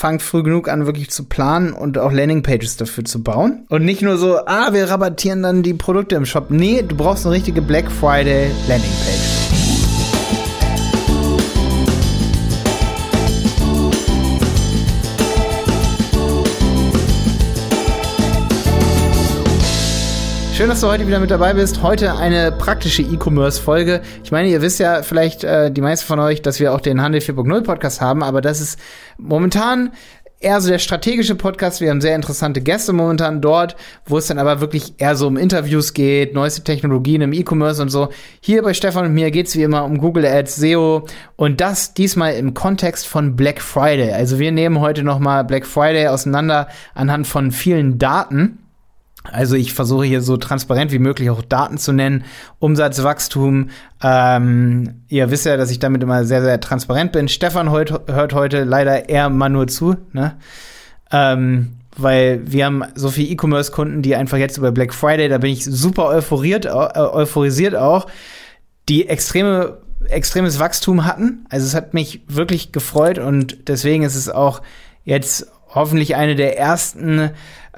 fangt früh genug an, wirklich zu planen und auch Landingpages dafür zu bauen. Und nicht nur so, ah, wir rabattieren dann die Produkte im Shop. Nee, du brauchst eine richtige Black Friday Landingpage. Dass du heute wieder mit dabei bist. Heute eine praktische E-Commerce-Folge. Ich meine, ihr wisst ja vielleicht, äh, die meisten von euch, dass wir auch den Handel 4.0 Podcast haben, aber das ist momentan eher so der strategische Podcast. Wir haben sehr interessante Gäste momentan dort, wo es dann aber wirklich eher so um Interviews geht, neueste Technologien im E-Commerce und so. Hier bei Stefan und mir geht's wie immer um Google Ads, SEO und das diesmal im Kontext von Black Friday. Also wir nehmen heute noch mal Black Friday auseinander anhand von vielen Daten also ich versuche hier so transparent wie möglich auch Daten zu nennen, Umsatzwachstum. Ähm, ihr wisst ja, dass ich damit immer sehr, sehr transparent bin. Stefan heut, hört heute leider eher mal nur zu, ne? Ähm, weil wir haben so viele E-Commerce-Kunden, die einfach jetzt über Black Friday, da bin ich super euphoriert, äh, euphorisiert auch, die extreme extremes Wachstum hatten. Also es hat mich wirklich gefreut und deswegen ist es auch jetzt hoffentlich eine der ersten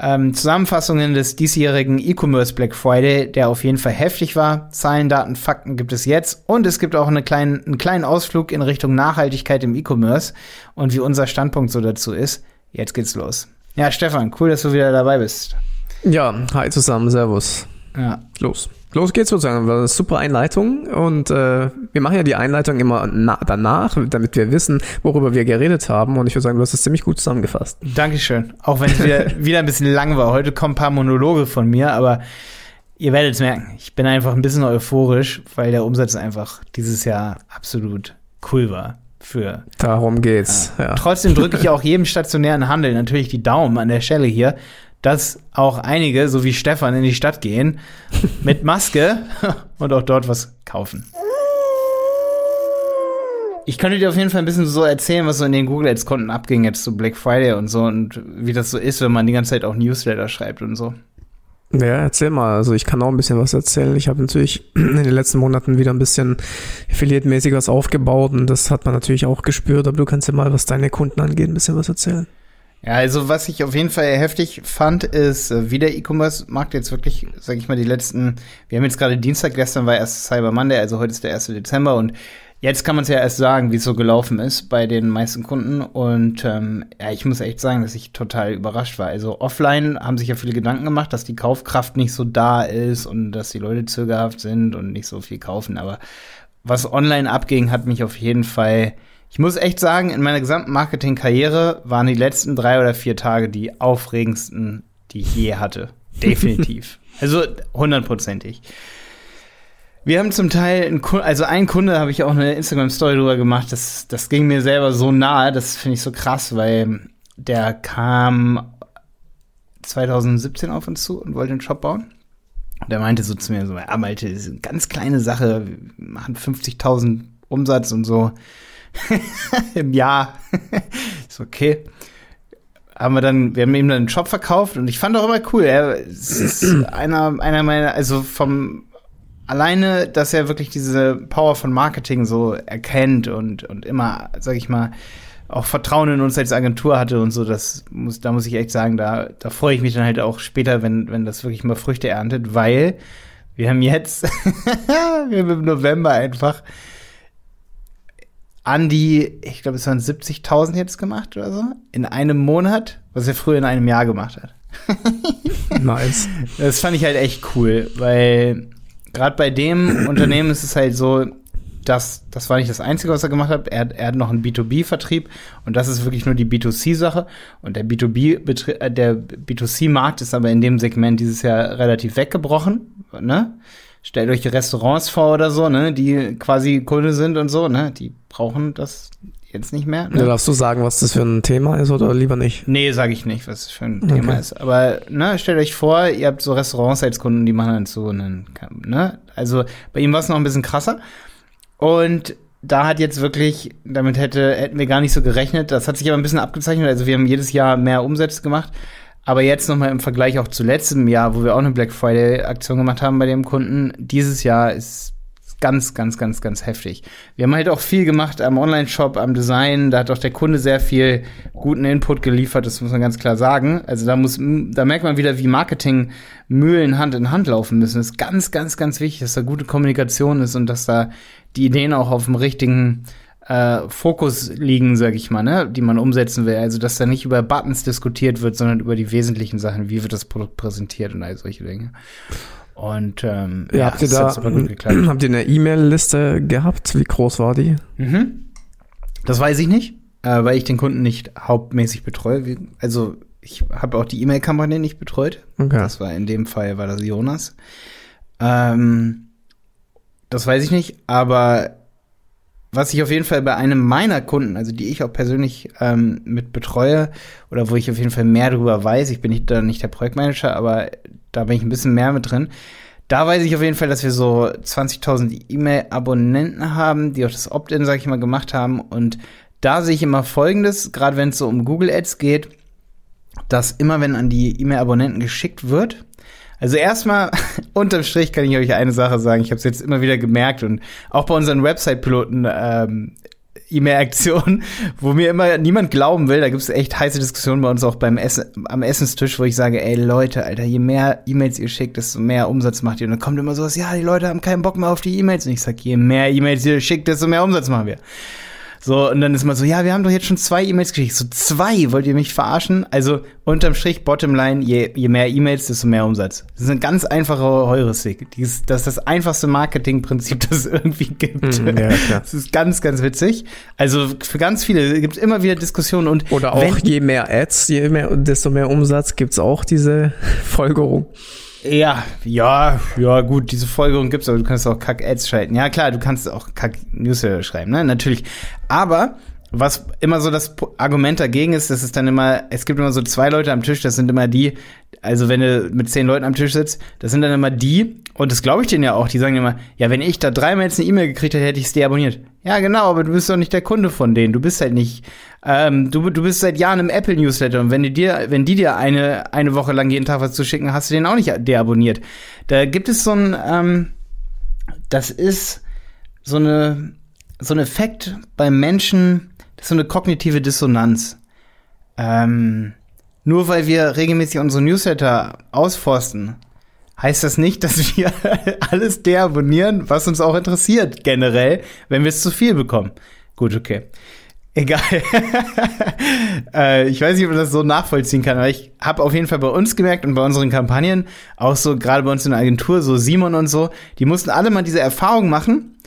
ähm, Zusammenfassungen des diesjährigen E-Commerce Black Friday, der auf jeden Fall heftig war. Zahlen, Daten, Fakten gibt es jetzt. Und es gibt auch eine kleinen, einen kleinen Ausflug in Richtung Nachhaltigkeit im E-Commerce und wie unser Standpunkt so dazu ist. Jetzt geht's los. Ja, Stefan, cool, dass du wieder dabei bist. Ja, hi zusammen, Servus. Ja. Los. Los geht's sozusagen. War eine super Einleitung und äh, wir machen ja die Einleitung immer danach, damit wir wissen, worüber wir geredet haben. Und ich würde sagen, du hast es ziemlich gut zusammengefasst. Dankeschön. Auch wenn es wieder, wieder ein bisschen lang war. Heute kommen ein paar Monologe von mir, aber ihr werdet es merken. Ich bin einfach ein bisschen euphorisch, weil der Umsatz einfach dieses Jahr absolut cool war. Für, Darum geht's. Ja. Ja. Trotzdem drücke ich auch jedem stationären Handel natürlich die Daumen an der Stelle hier, dass auch einige, so wie Stefan, in die Stadt gehen mit Maske und auch dort was kaufen. Ich könnte dir auf jeden Fall ein bisschen so erzählen, was so in den Google Ads Konten abging jetzt so Black Friday und so und wie das so ist, wenn man die ganze Zeit auch Newsletter schreibt und so. Ja, erzähl mal. Also ich kann auch ein bisschen was erzählen. Ich habe natürlich in den letzten Monaten wieder ein bisschen affiliate-mäßig was aufgebaut und das hat man natürlich auch gespürt. Aber du kannst ja mal, was deine Kunden angeht, ein bisschen was erzählen. Ja, also was ich auf jeden Fall heftig fand, ist, äh, wie der E-Commerce-Markt jetzt wirklich, sag ich mal, die letzten, wir haben jetzt gerade Dienstag, gestern war erst Cyber Monday, also heute ist der 1. Dezember und jetzt kann man es ja erst sagen, wie es so gelaufen ist bei den meisten Kunden. Und ähm, ja, ich muss echt sagen, dass ich total überrascht war. Also offline haben sich ja viele Gedanken gemacht, dass die Kaufkraft nicht so da ist und dass die Leute zögerhaft sind und nicht so viel kaufen. Aber was online abging, hat mich auf jeden Fall ich muss echt sagen, in meiner gesamten Marketing-Karriere waren die letzten drei oder vier Tage die aufregendsten, die ich je hatte. Definitiv. also hundertprozentig. Wir haben zum Teil, einen Kunde, also ein Kunde habe ich auch eine Instagram-Story drüber gemacht, das, das ging mir selber so nahe, das finde ich so krass, weil der kam 2017 auf uns zu und wollte einen Shop bauen. Der meinte so zu mir so, ja, Malte, das ist eine ganz kleine Sache, wir machen 50.000 Umsatz und so. im Jahr. ist okay. Haben wir dann, wir haben ihm dann einen Job verkauft und ich fand auch immer cool. Er ist einer, einer meiner, also vom alleine, dass er wirklich diese Power von Marketing so erkennt und, und immer, sag ich mal, auch Vertrauen in uns als Agentur hatte und so, das muss, da muss ich echt sagen, da, da freue ich mich dann halt auch später, wenn, wenn das wirklich mal Früchte erntet, weil wir haben jetzt, wir haben im November einfach an die, ich glaube, es waren 70.000 jetzt gemacht oder so, in einem Monat, was er früher in einem Jahr gemacht hat. nice. Das fand ich halt echt cool, weil gerade bei dem Unternehmen ist es halt so, dass das war nicht das Einzige, was er gemacht hat. Er, er hat noch einen B2B-Vertrieb und das ist wirklich nur die B2C-Sache. Und der B2B, äh, der B2C-Markt ist aber in dem Segment dieses Jahr relativ weggebrochen, ne? stellt euch Restaurants vor oder so, ne, die quasi Kunde sind und so, ne, die brauchen das jetzt nicht mehr. Ne? Ja, darfst du sagen, was das für ein Thema ist oder lieber nicht? Nee, sage ich nicht, was das für ein okay. Thema ist. Aber ne, stellt euch vor, ihr habt so Restaurants als Kunden, die machen dann so einen, ne? Also bei ihm war es noch ein bisschen krasser. Und da hat jetzt wirklich, damit hätte, hätten wir gar nicht so gerechnet. Das hat sich aber ein bisschen abgezeichnet. Also wir haben jedes Jahr mehr Umsätze gemacht. Aber jetzt nochmal im Vergleich auch zu letztem Jahr, wo wir auch eine Black Friday-Aktion gemacht haben bei dem Kunden, dieses Jahr ist ganz, ganz, ganz, ganz heftig. Wir haben halt auch viel gemacht am Online-Shop, am Design. Da hat auch der Kunde sehr viel guten Input geliefert, das muss man ganz klar sagen. Also da muss, da merkt man wieder, wie Marketing-Mühlen Hand in Hand laufen müssen. Das ist ganz, ganz, ganz wichtig, dass da gute Kommunikation ist und dass da die Ideen auch auf dem richtigen äh, Fokus liegen, sag ich mal, ne, die man umsetzen will. Also, dass da nicht über Buttons diskutiert wird, sondern über die wesentlichen Sachen, wie wird das Produkt präsentiert und all solche Dinge. Und ähm, ja, habt ihr da habt ihr eine E-Mail-Liste gehabt? Wie groß war die? Mhm. Das weiß ich nicht, äh, weil ich den Kunden nicht hauptmäßig betreue. Also ich habe auch die E-Mail-Kampagne nicht betreut. Okay. Das war in dem Fall war das Jonas. Ähm, das weiß ich nicht, aber was ich auf jeden Fall bei einem meiner Kunden, also die ich auch persönlich ähm, mit betreue oder wo ich auf jeden Fall mehr darüber weiß, ich bin nicht, da nicht der Projektmanager, aber da bin ich ein bisschen mehr mit drin. Da weiß ich auf jeden Fall, dass wir so 20.000 E-Mail-Abonnenten haben, die auch das Opt-in, sag ich mal, gemacht haben. Und da sehe ich immer Folgendes, gerade wenn es so um Google Ads geht, dass immer wenn an die E-Mail-Abonnenten geschickt wird, also erstmal, unterm Strich kann ich euch eine Sache sagen. Ich habe es jetzt immer wieder gemerkt und auch bei unseren Website-Piloten ähm, E-Mail-Aktion, wo mir immer niemand glauben will. Da gibt es echt heiße Diskussionen bei uns auch beim Essen, am Essenstisch, wo ich sage, ey Leute, Alter, je mehr E-Mails ihr schickt, desto mehr Umsatz macht ihr. Und dann kommt immer sowas, ja, die Leute haben keinen Bock mehr auf die E-Mails. Und ich sage, je mehr E-Mails ihr schickt, desto mehr Umsatz machen wir. So, und dann ist man so, ja, wir haben doch jetzt schon zwei E-Mails geschickt. So, zwei, wollt ihr mich verarschen? Also, unterm Strich, Bottomline, je, je mehr E-Mails, desto mehr Umsatz. Das ist eine ganz einfache Heuristik. das ist das einfachste Marketingprinzip, das es irgendwie gibt. Mm, ja, klar. Das ist ganz, ganz witzig. Also, für ganz viele gibt es immer wieder Diskussionen und. Oder auch je mehr Ads, je mehr, desto mehr Umsatz gibt's auch diese Folgerung. Ja, ja, ja, gut, diese Folgerung gibt's, aber du kannst auch Kack-Ads schalten. Ja, klar, du kannst auch Kack-Newsletter schreiben, ne, natürlich. Aber was immer so das Argument dagegen ist, das ist dann immer, es gibt immer so zwei Leute am Tisch, das sind immer die, also wenn du mit zehn Leuten am Tisch sitzt, das sind dann immer die, und das glaube ich denen ja auch, die sagen immer, ja, wenn ich da dreimal jetzt eine E-Mail gekriegt hätte, hätte ich es deabonniert. Ja, genau, aber du bist doch nicht der Kunde von denen, du bist halt nicht ähm, du, du bist seit Jahren im Apple Newsletter und wenn die dir, wenn die dir eine, eine Woche lang jeden Tag was zu schicken, hast du den auch nicht deabonniert. Da gibt es so ein, ähm, das ist so eine, so ein Effekt beim Menschen, das ist so eine kognitive Dissonanz. Ähm, nur weil wir regelmäßig unsere Newsletter ausforsten, heißt das nicht, dass wir alles deabonnieren, was uns auch interessiert, generell, wenn wir es zu viel bekommen. Gut, okay. Egal. äh, ich weiß nicht, ob man das so nachvollziehen kann, aber ich habe auf jeden Fall bei uns gemerkt und bei unseren Kampagnen, auch so gerade bei uns in der Agentur, so Simon und so, die mussten alle mal diese Erfahrung machen,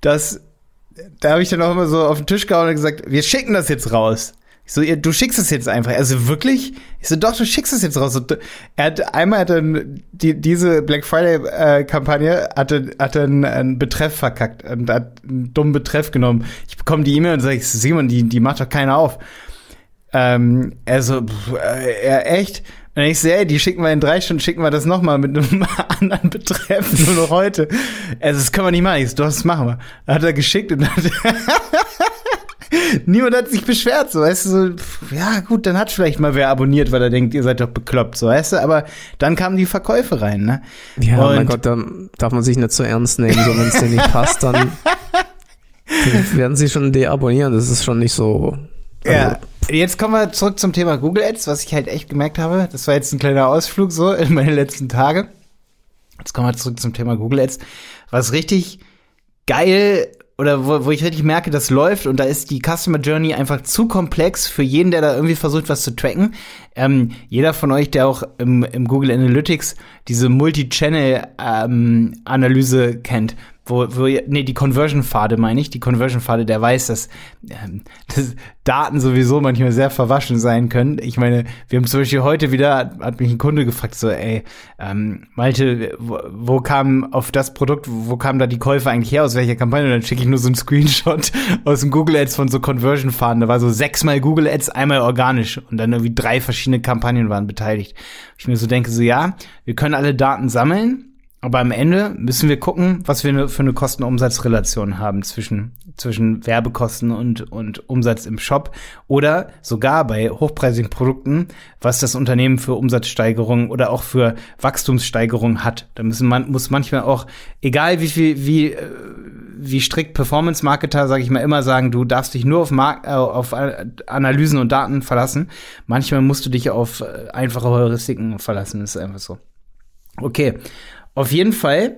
dass da habe ich dann auch immer so auf den Tisch gehauen und gesagt, wir schicken das jetzt raus. Ich so, ihr, du schickst es jetzt einfach. Also wirklich? Ich so, doch, du schickst es jetzt raus. Und er hat einmal hat er die, diese Black Friday äh, hatte, hatte einen, einen Betreff verkackt und hat einen dummen Betreff genommen. Ich bekomme die E-Mail und sage, Simon, die, die macht doch keiner auf. Ähm, er so, pff, äh, echt? Und ich so, ey, die schicken wir in drei Stunden, schicken wir das nochmal mit einem anderen Betreff, nur noch heute. Also, das können wir nicht machen. Ich so, doch, das machen wir. Hat er geschickt und hat Niemand hat sich beschwert, so, weißt du, so, ja, gut, dann hat vielleicht mal wer abonniert, weil er denkt, ihr seid doch bekloppt, so, weißt du, aber dann kamen die Verkäufe rein, ne? Ja, Und mein Gott, dann darf man sich nicht so ernst nehmen, so, wenn es dir nicht passt, dann, dann werden sie schon deabonnieren, das ist schon nicht so. Also, ja. Jetzt kommen wir zurück zum Thema Google Ads, was ich halt echt gemerkt habe. Das war jetzt ein kleiner Ausflug so in meine letzten Tage. Jetzt kommen wir zurück zum Thema Google Ads. Was richtig geil oder wo, wo ich richtig merke, das läuft und da ist die Customer Journey einfach zu komplex für jeden, der da irgendwie versucht, was zu tracken. Ähm, jeder von euch, der auch im, im Google Analytics diese Multi-Channel-Analyse ähm, kennt, wo, wo nee, die Conversion-Pfade meine ich, die Conversion-Pfade, der weiß, dass, ähm, dass Daten sowieso manchmal sehr verwaschen sein können. Ich meine, wir haben zum Beispiel heute wieder, hat, mich ein Kunde gefragt, so, ey, ähm, Malte, wo, wo kam auf das Produkt, wo kam da die Käufe eigentlich her, aus welcher Kampagne? Und dann schicke ich nur so einen Screenshot aus dem Google Ads von so Conversion-Pfaden. Da war so sechsmal Google Ads, einmal organisch und dann irgendwie drei verschiedene Kampagnen waren beteiligt. Ich mir so denke, so, ja, wir können alle Daten sammeln, Aber am Ende müssen wir gucken, was wir für eine Kosten-Umsatz-Relation haben zwischen, zwischen Werbekosten und, und Umsatz im Shop oder sogar bei hochpreisigen Produkten, was das Unternehmen für Umsatzsteigerungen oder auch für Wachstumssteigerungen hat. Da müssen man, muss manchmal auch, egal wie viel, wie, äh, wie strikt Performance-Marketer, sage ich mal, immer sagen, du darfst dich nur auf, Mark äh, auf Analysen und Daten verlassen. Manchmal musst du dich auf äh, einfache Heuristiken verlassen. Das ist einfach so. Okay. Auf jeden Fall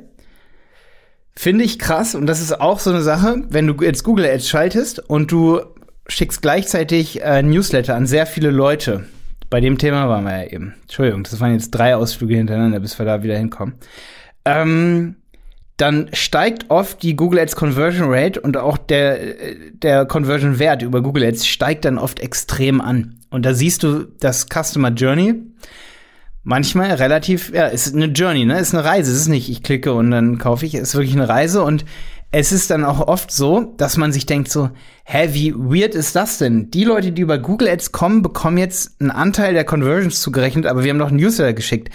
finde ich krass und das ist auch so eine Sache, wenn du jetzt Google Ads schaltest und du schickst gleichzeitig äh, Newsletter an sehr viele Leute. Bei dem Thema waren wir ja eben. Entschuldigung, das waren jetzt drei Ausflüge hintereinander, bis wir da wieder hinkommen. Ähm, dann steigt oft die Google Ads Conversion Rate und auch der, der Conversion Wert über Google Ads steigt dann oft extrem an. Und da siehst du das Customer Journey manchmal relativ, ja, ist eine Journey, ne? Ist eine Reise. Es ist nicht, ich klicke und dann kaufe ich. Es ist wirklich eine Reise und es ist dann auch oft so, dass man sich denkt so, hä, wie weird ist das denn? Die Leute, die über Google Ads kommen, bekommen jetzt einen Anteil der Conversions zugerechnet, aber wir haben doch einen Newsletter geschickt.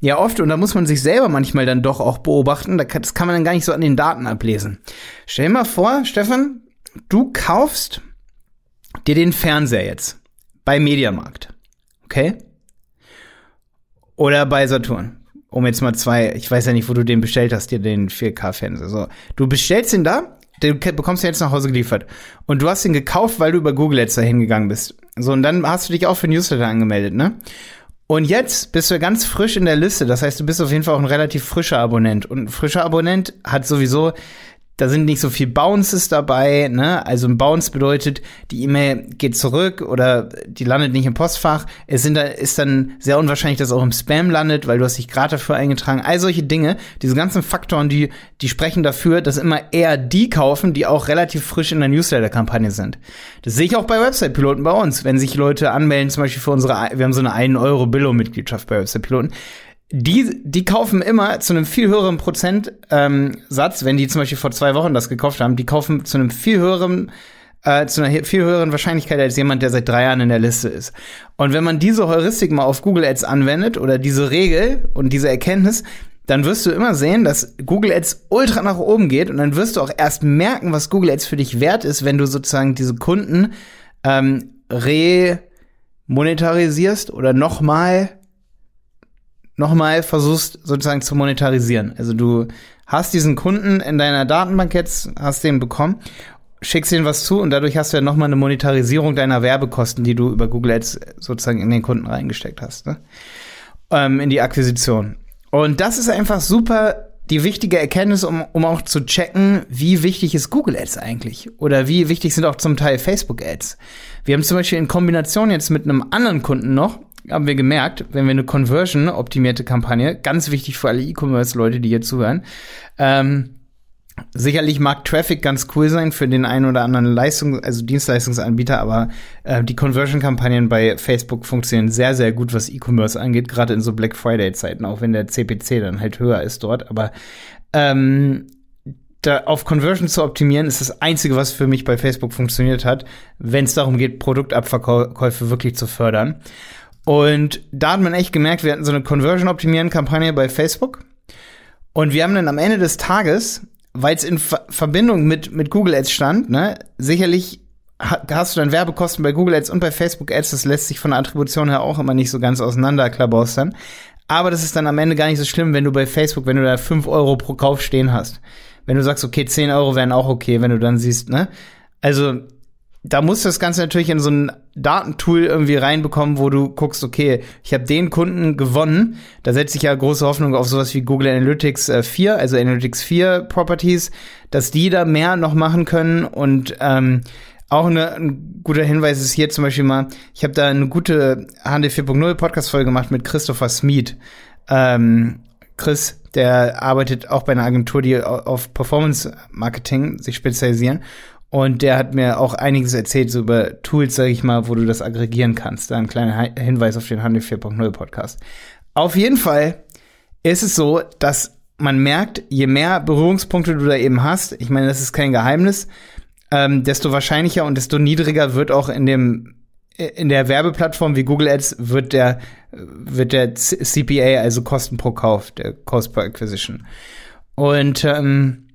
Ja, oft, und da muss man sich selber manchmal dann doch auch beobachten, das kann man dann gar nicht so an den Daten ablesen. Stell dir mal vor, Stefan, du kaufst dir den Fernseher jetzt bei Mediamarkt. Okay? Oder bei Saturn. Um jetzt mal zwei, ich weiß ja nicht, wo du den bestellt hast, dir den 4K-Fernseher. So, du bestellst den da, den bekommst du jetzt nach Hause geliefert. Und du hast den gekauft, weil du über Google jetzt da hingegangen bist. So, und dann hast du dich auch für Newsletter angemeldet, ne? Und jetzt bist du ganz frisch in der Liste. Das heißt, du bist auf jeden Fall auch ein relativ frischer Abonnent. Und ein frischer Abonnent hat sowieso da sind nicht so viel Bounces dabei, ne? Also ein Bounce bedeutet, die E-Mail geht zurück oder die landet nicht im Postfach. Es sind ist dann sehr unwahrscheinlich, dass auch im Spam landet, weil du hast dich gerade dafür eingetragen. All solche Dinge, diese ganzen Faktoren, die, die sprechen dafür, dass immer eher die kaufen, die auch relativ frisch in der Newsletter-Kampagne sind. Das sehe ich auch bei Website-Piloten bei uns. Wenn sich Leute anmelden, zum Beispiel für unsere, wir haben so eine 1 Euro Billo-Mitgliedschaft bei Website-Piloten die, die kaufen immer zu einem viel höheren Prozentsatz, ähm, wenn die zum Beispiel vor zwei Wochen das gekauft haben, die kaufen zu einem viel höheren äh, zu einer viel höheren Wahrscheinlichkeit als jemand, der seit drei Jahren in der Liste ist. Und wenn man diese Heuristik mal auf Google Ads anwendet oder diese Regel und diese Erkenntnis, dann wirst du immer sehen, dass Google Ads ultra nach oben geht und dann wirst du auch erst merken, was Google Ads für dich wert ist, wenn du sozusagen diese Kunden ähm, remonetarisierst oder nochmal nochmal versuchst sozusagen zu monetarisieren. Also du hast diesen Kunden in deiner Datenbank jetzt, hast den bekommen, schickst ihm was zu und dadurch hast du ja nochmal eine Monetarisierung deiner Werbekosten, die du über Google Ads sozusagen in den Kunden reingesteckt hast, ne? ähm, in die Akquisition. Und das ist einfach super die wichtige Erkenntnis, um, um auch zu checken, wie wichtig ist Google Ads eigentlich? Oder wie wichtig sind auch zum Teil Facebook Ads? Wir haben zum Beispiel in Kombination jetzt mit einem anderen Kunden noch, haben wir gemerkt, wenn wir eine Conversion-optimierte Kampagne, ganz wichtig für alle E-Commerce-Leute, die hier zuhören, ähm, Sicherlich mag Traffic ganz cool sein für den einen oder anderen Leistung, also Dienstleistungsanbieter, aber äh, die Conversion-Kampagnen bei Facebook funktionieren sehr, sehr gut, was E-Commerce angeht, gerade in so Black Friday-Zeiten, auch wenn der CPC dann halt höher ist dort. Aber ähm, da auf Conversion zu optimieren, ist das Einzige, was für mich bei Facebook funktioniert hat, wenn es darum geht, Produktabverkäufe wirklich zu fördern. Und da hat man echt gemerkt, wir hatten so eine Conversion-Optimieren-Kampagne bei Facebook. Und wir haben dann am Ende des Tages, weil es in Ver Verbindung mit, mit Google Ads stand, ne, sicherlich hast du dann Werbekosten bei Google Ads und bei Facebook Ads. Das lässt sich von der Attribution her auch immer nicht so ganz auseinanderklabaustern. Aber das ist dann am Ende gar nicht so schlimm, wenn du bei Facebook, wenn du da 5 Euro pro Kauf stehen hast. Wenn du sagst, okay, 10 Euro wären auch okay, wenn du dann siehst, ne? Also, da musst du das Ganze natürlich in so ein Datentool irgendwie reinbekommen, wo du guckst, okay, ich habe den Kunden gewonnen. Da setze ich ja große Hoffnung auf sowas wie Google Analytics 4, äh, also Analytics 4 Properties, dass die da mehr noch machen können und ähm, auch eine, ein guter Hinweis ist hier zum Beispiel mal, ich habe da eine gute HD 4.0 Podcast-Folge gemacht mit Christopher Smeed. Ähm, Chris, der arbeitet auch bei einer Agentur, die auf Performance Marketing sich spezialisieren. Und der hat mir auch einiges erzählt so über Tools, sag ich mal, wo du das aggregieren kannst. Da ein kleiner Hinweis auf den Handel 4.0 Podcast. Auf jeden Fall ist es so, dass man merkt, je mehr Berührungspunkte du da eben hast, ich meine, das ist kein Geheimnis, ähm, desto wahrscheinlicher und desto niedriger wird auch in dem in der Werbeplattform wie Google Ads wird der, wird der CPA, also Kosten pro Kauf, der Cost per Acquisition. Und ähm,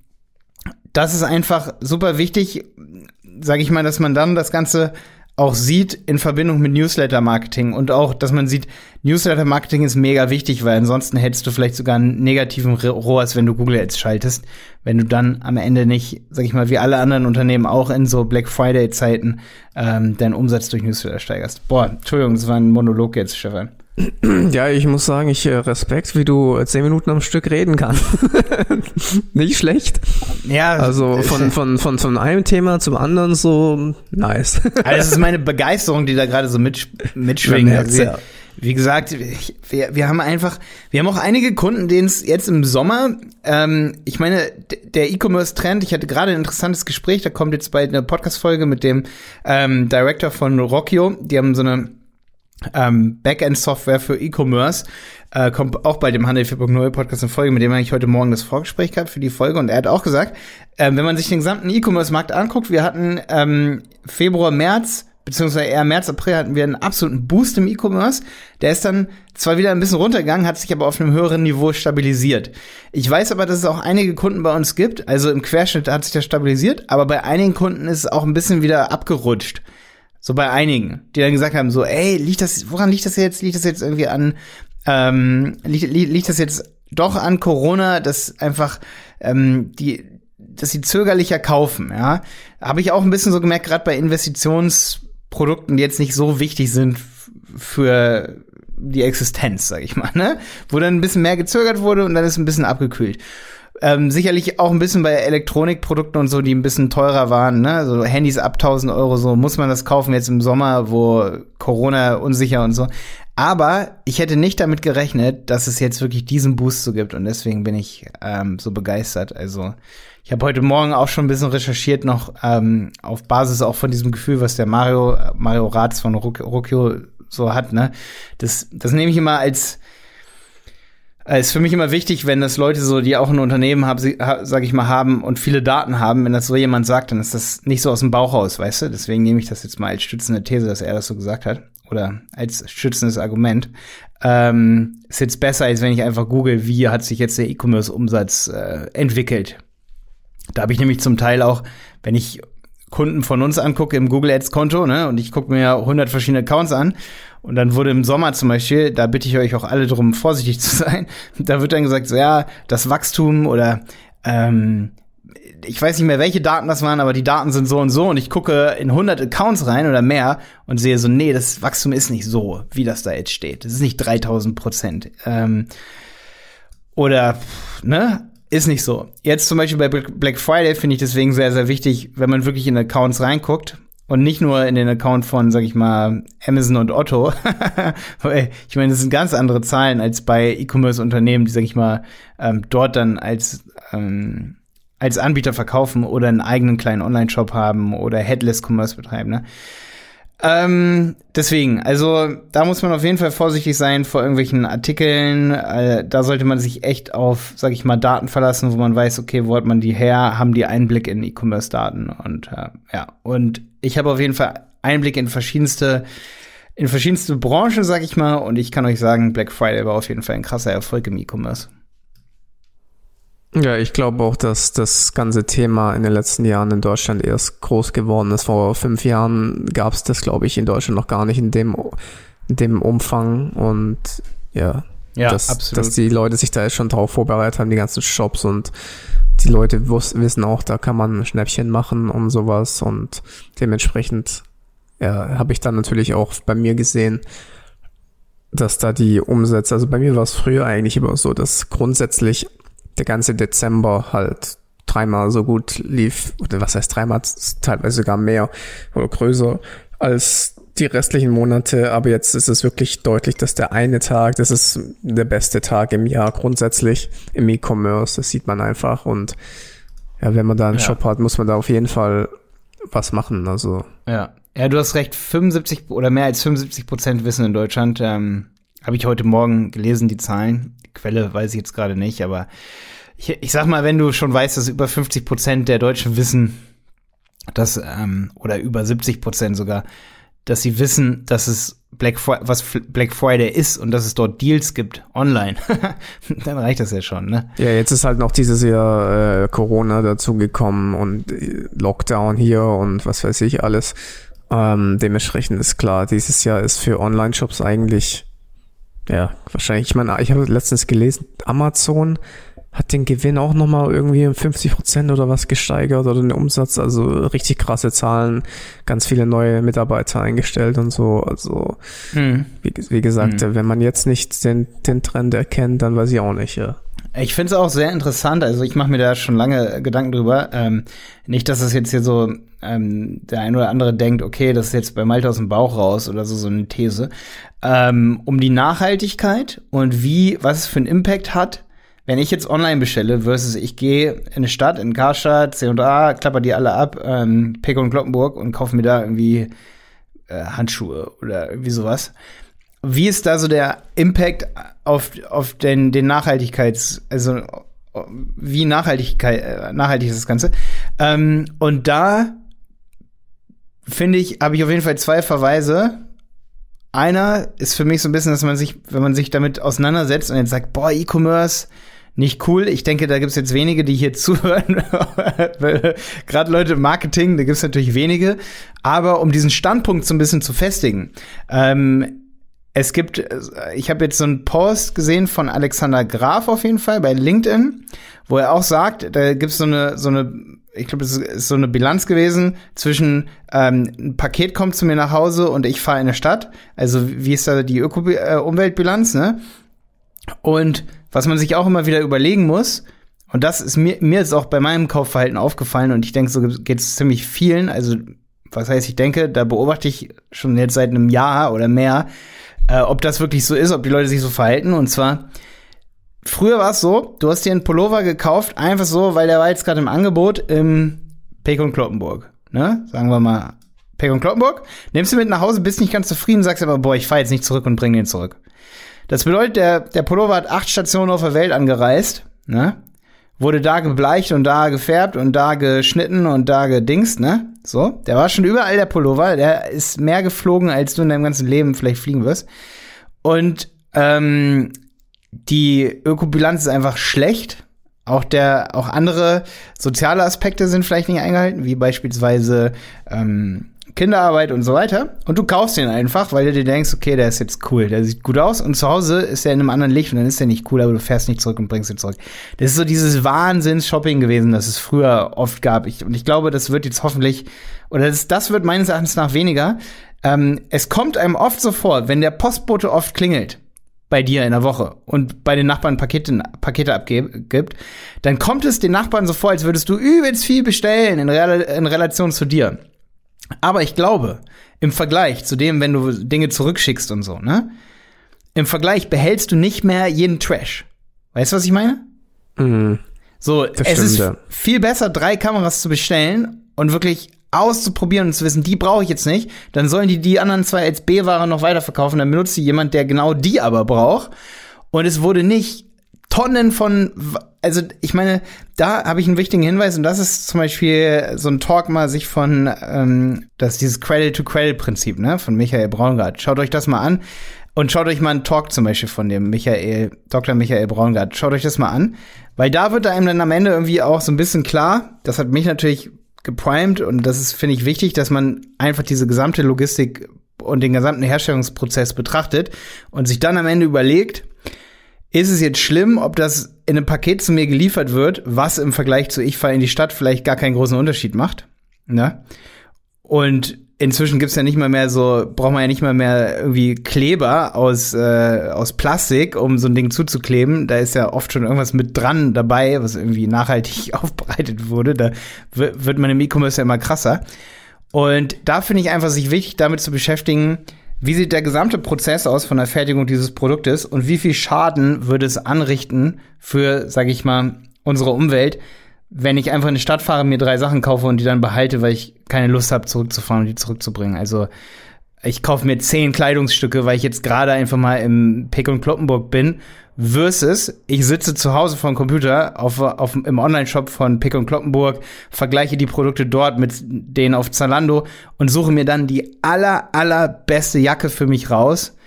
das ist einfach super wichtig, sage ich mal, dass man dann das Ganze auch sieht in Verbindung mit Newsletter-Marketing und auch, dass man sieht, Newsletter-Marketing ist mega wichtig, weil ansonsten hättest du vielleicht sogar einen negativen ROAS, wenn du Google Ads schaltest, wenn du dann am Ende nicht, sag ich mal, wie alle anderen Unternehmen auch in so Black Friday-Zeiten ähm, deinen Umsatz durch Newsletter steigerst. Boah, Entschuldigung, das war ein Monolog jetzt, Stefan. Ja, ich muss sagen, ich äh, Respekt, wie du zehn Minuten am Stück reden kannst. Nicht schlecht. Ja. Also von, von, von, von einem Thema zum anderen so nice. Also das ist meine Begeisterung, die da gerade so mit, mitschwingt. Also, ja. Wie gesagt, wir, wir haben einfach, wir haben auch einige Kunden, denen es jetzt im Sommer, ähm, ich meine, der E-Commerce-Trend, ich hatte gerade ein interessantes Gespräch, da kommt jetzt bald eine Podcast-Folge mit dem ähm, Director von Rockio, die haben so eine ähm, Backend-Software für E-Commerce. Äh, kommt auch bei dem Handel 4.0 Podcast eine Folge, mit dem habe ich heute Morgen das Vorgespräch gehabt für die Folge und er hat auch gesagt, äh, wenn man sich den gesamten E-Commerce-Markt anguckt, wir hatten ähm, Februar, März, beziehungsweise eher März, April hatten wir einen absoluten Boost im E-Commerce. Der ist dann zwar wieder ein bisschen runtergegangen, hat sich aber auf einem höheren Niveau stabilisiert. Ich weiß aber, dass es auch einige Kunden bei uns gibt, also im Querschnitt hat sich das stabilisiert, aber bei einigen Kunden ist es auch ein bisschen wieder abgerutscht. So bei einigen, die dann gesagt haben, so, ey, liegt das, woran liegt das jetzt? Liegt das jetzt irgendwie an, ähm, liegt, liegt das jetzt doch an Corona, dass einfach ähm, die, dass sie zögerlicher kaufen, ja? Habe ich auch ein bisschen so gemerkt, gerade bei Investitionsprodukten, die jetzt nicht so wichtig sind für die Existenz, sag ich mal, ne? Wo dann ein bisschen mehr gezögert wurde und dann ist ein bisschen abgekühlt. Ähm, sicherlich auch ein bisschen bei Elektronikprodukten und so, die ein bisschen teurer waren, ne? So Handys ab 1000 Euro, so muss man das kaufen jetzt im Sommer, wo Corona unsicher und so. Aber ich hätte nicht damit gerechnet, dass es jetzt wirklich diesen Boost so gibt und deswegen bin ich ähm, so begeistert. Also ich habe heute Morgen auch schon ein bisschen recherchiert, noch ähm, auf Basis auch von diesem Gefühl, was der Mario Mario Ratz von Rokio so hat. Ne, das das nehme ich immer als ist für mich immer wichtig, wenn das Leute so, die auch ein Unternehmen haben, sag ich mal, haben und viele Daten haben, wenn das so jemand sagt, dann ist das nicht so aus dem Bauch raus, weißt du? Deswegen nehme ich das jetzt mal als stützende These, dass er das so gesagt hat. Oder als stützendes Argument. Ähm, ist jetzt besser, als wenn ich einfach google, wie hat sich jetzt der E-Commerce-Umsatz äh, entwickelt. Da habe ich nämlich zum Teil auch, wenn ich Kunden von uns angucke im Google Ads Konto, ne, und ich gucke mir 100 verschiedene Accounts an und dann wurde im Sommer zum Beispiel, da bitte ich euch auch alle drum, vorsichtig zu sein, da wird dann gesagt, so ja, das Wachstum oder ähm, ich weiß nicht mehr, welche Daten das waren, aber die Daten sind so und so und ich gucke in 100 Accounts rein oder mehr und sehe so, nee, das Wachstum ist nicht so, wie das da jetzt steht. Das ist nicht 3000 Prozent. Ähm, oder, ne? Ist nicht so. Jetzt zum Beispiel bei Black Friday finde ich deswegen sehr, sehr wichtig, wenn man wirklich in Accounts reinguckt und nicht nur in den Account von, sag ich mal, Amazon und Otto. ich meine, das sind ganz andere Zahlen als bei E-Commerce-Unternehmen, die, sag ich mal, ähm, dort dann als ähm, als Anbieter verkaufen oder einen eigenen kleinen Online-Shop haben oder Headless Commerce betreiben. Ne? Ähm, deswegen, also da muss man auf jeden Fall vorsichtig sein vor irgendwelchen Artikeln. Äh, da sollte man sich echt auf, sag ich mal, Daten verlassen, wo man weiß, okay, wo hat man die her, haben die Einblick in E-Commerce-Daten und äh, ja. Und ich habe auf jeden Fall Einblick in verschiedenste in verschiedenste Branchen, sag ich mal, und ich kann euch sagen, Black Friday war auf jeden Fall ein krasser Erfolg im E-Commerce. Ja, ich glaube auch, dass das ganze Thema in den letzten Jahren in Deutschland erst groß geworden ist. Vor fünf Jahren gab es das, glaube ich, in Deutschland noch gar nicht in dem, in dem Umfang. Und ja, ja dass, absolut. dass die Leute sich da jetzt schon drauf vorbereitet haben, die ganzen Shops und die Leute wissen auch, da kann man Schnäppchen machen und sowas. Und dementsprechend ja, habe ich dann natürlich auch bei mir gesehen, dass da die Umsätze, also bei mir war es früher eigentlich immer so, dass grundsätzlich der ganze Dezember halt dreimal so gut lief, oder was heißt dreimal, teilweise sogar mehr oder größer als die restlichen Monate, aber jetzt ist es wirklich deutlich, dass der eine Tag, das ist der beste Tag im Jahr grundsätzlich im E-Commerce, das sieht man einfach und ja, wenn man da einen ja. Shop hat, muss man da auf jeden Fall was machen, also. Ja. Ja, du hast recht, 75 oder mehr als 75 Prozent Wissen in Deutschland, ähm, habe ich heute Morgen gelesen, die Zahlen. Quelle weiß ich jetzt gerade nicht, aber ich, ich sag mal, wenn du schon weißt, dass über 50 Prozent der Deutschen wissen, dass, ähm, oder über 70 Prozent sogar, dass sie wissen, dass es Black was Black Friday ist und dass es dort Deals gibt online, dann reicht das ja schon, ne? Ja, jetzt ist halt noch dieses Jahr äh, Corona dazugekommen und äh, Lockdown hier und was weiß ich alles. Ähm, dementsprechend ist klar, dieses Jahr ist für Online-Shops eigentlich, ja, wahrscheinlich, ich meine, ich habe letztens gelesen, Amazon hat den Gewinn auch nochmal irgendwie um 50 Prozent oder was gesteigert oder den Umsatz, also richtig krasse Zahlen, ganz viele neue Mitarbeiter eingestellt und so, also hm. wie, wie, gesagt, hm. wenn man jetzt nicht den, den Trend erkennt, dann weiß ich auch nicht, ja. Ich finde es auch sehr interessant, also ich mache mir da schon lange Gedanken drüber, ähm, nicht, dass es jetzt hier so ähm, der ein oder andere denkt, okay, das ist jetzt bei Malte aus dem Bauch raus oder so, so eine These, ähm, um die Nachhaltigkeit und wie, was es für einen Impact hat, wenn ich jetzt online bestelle versus ich gehe in eine Stadt, in Karstadt, C&A, klapper die alle ab, ähm, Pick und Kloppenburg und kaufe mir da irgendwie äh, Handschuhe oder irgendwie sowas. Wie ist da so der Impact auf, auf den, den Nachhaltigkeits, also wie Nachhaltigkeit, äh, nachhaltig ist das Ganze? Ähm, und da finde ich, habe ich auf jeden Fall zwei Verweise. Einer ist für mich so ein bisschen, dass man sich, wenn man sich damit auseinandersetzt und jetzt sagt, boah, E-Commerce, nicht cool. Ich denke, da gibt's jetzt wenige, die hier zuhören. Gerade Leute im Marketing, da gibt's natürlich wenige. Aber um diesen Standpunkt so ein bisschen zu festigen, ähm, es gibt, ich habe jetzt so einen Post gesehen von Alexander Graf auf jeden Fall bei LinkedIn, wo er auch sagt, da gibt's so eine, so eine, ich glaube, es ist so eine Bilanz gewesen zwischen ähm, ein Paket kommt zu mir nach Hause und ich fahre in der Stadt. Also wie ist da die Öko-Umweltbilanz, äh, ne? Und was man sich auch immer wieder überlegen muss, und das ist mir, mir ist auch bei meinem Kaufverhalten aufgefallen und ich denke, so geht es ziemlich vielen. Also, was heißt, ich denke, da beobachte ich schon jetzt seit einem Jahr oder mehr, äh, ob das wirklich so ist, ob die Leute sich so verhalten. Und zwar, früher war es so, du hast dir einen Pullover gekauft, einfach so, weil der war jetzt gerade im Angebot im Pek und Kloppenburg. Ne? Sagen wir mal, Pek und Kloppenburg. Nimmst du mit nach Hause, bist nicht ganz zufrieden, sagst aber, boah, ich fahr jetzt nicht zurück und bring den zurück. Das bedeutet, der, der Pullover hat acht Stationen auf der Welt angereist, ne? Wurde da gebleicht und da gefärbt und da geschnitten und da gedingst, ne? So, der war schon überall der Pullover. Der ist mehr geflogen, als du in deinem ganzen Leben vielleicht fliegen wirst. Und ähm, die Ökobilanz ist einfach schlecht. Auch der, auch andere soziale Aspekte sind vielleicht nicht eingehalten, wie beispielsweise ähm, Kinderarbeit und so weiter. Und du kaufst den einfach, weil du dir denkst, okay, der ist jetzt cool, der sieht gut aus. Und zu Hause ist er in einem anderen Licht und dann ist der nicht cool, aber du fährst nicht zurück und bringst ihn zurück. Das ist so dieses Wahnsinns-Shopping gewesen, das es früher oft gab. Ich, und ich glaube, das wird jetzt hoffentlich, oder das, das wird meines Erachtens nach weniger. Ähm, es kommt einem oft so vor, wenn der Postbote oft klingelt, bei dir in der Woche und bei den Nachbarn Pakete, Pakete abgibt, dann kommt es den Nachbarn so vor, als würdest du übelst viel bestellen in, Re in Relation zu dir. Aber ich glaube, im Vergleich zu dem, wenn du Dinge zurückschickst und so, ne? Im Vergleich behältst du nicht mehr jeden Trash. Weißt du, was ich meine? Mhm. So, das es stimmt, ist ja. viel besser, drei Kameras zu bestellen und wirklich auszuprobieren und zu wissen, die brauche ich jetzt nicht. Dann sollen die die anderen zwei als B-Ware noch weiterverkaufen. Dann benutzt sie jemand, der genau die aber braucht. Und es wurde nicht Tonnen von, also ich meine, da habe ich einen wichtigen Hinweis und das ist zum Beispiel so ein Talk mal sich von, ähm, das dieses Credit-to-Credit-Prinzip, ne, von Michael Braungart. Schaut euch das mal an und schaut euch mal einen Talk zum Beispiel von dem Michael, Dr. Michael Braungart. Schaut euch das mal an, weil da wird einem dann am Ende irgendwie auch so ein bisschen klar, das hat mich natürlich geprimed und das ist, finde ich, wichtig, dass man einfach diese gesamte Logistik und den gesamten Herstellungsprozess betrachtet und sich dann am Ende überlegt, ist es jetzt schlimm, ob das in einem Paket zu mir geliefert wird, was im Vergleich zu ich fahre in die Stadt vielleicht gar keinen großen Unterschied macht? Ne? Und inzwischen gibt's ja nicht mal mehr so, braucht man ja nicht mal mehr irgendwie Kleber aus, äh, aus Plastik, um so ein Ding zuzukleben. Da ist ja oft schon irgendwas mit dran dabei, was irgendwie nachhaltig aufbereitet wurde. Da wird man im E-Commerce ja immer krasser. Und da finde ich einfach sich wichtig, damit zu beschäftigen, wie sieht der gesamte Prozess aus von der Fertigung dieses Produktes und wie viel Schaden würde es anrichten für, sag ich mal, unsere Umwelt, wenn ich einfach in die Stadt fahre, mir drei Sachen kaufe und die dann behalte, weil ich keine Lust habe, zurückzufahren und die zurückzubringen. Also ich kaufe mir zehn Kleidungsstücke, weil ich jetzt gerade einfach mal im Pick und Kloppenburg bin Versus, ich sitze zu Hause vor dem Computer auf, auf, im Online-Shop von Pick und Kloppenburg, vergleiche die Produkte dort mit denen auf Zalando und suche mir dann die aller, allerbeste Jacke für mich raus.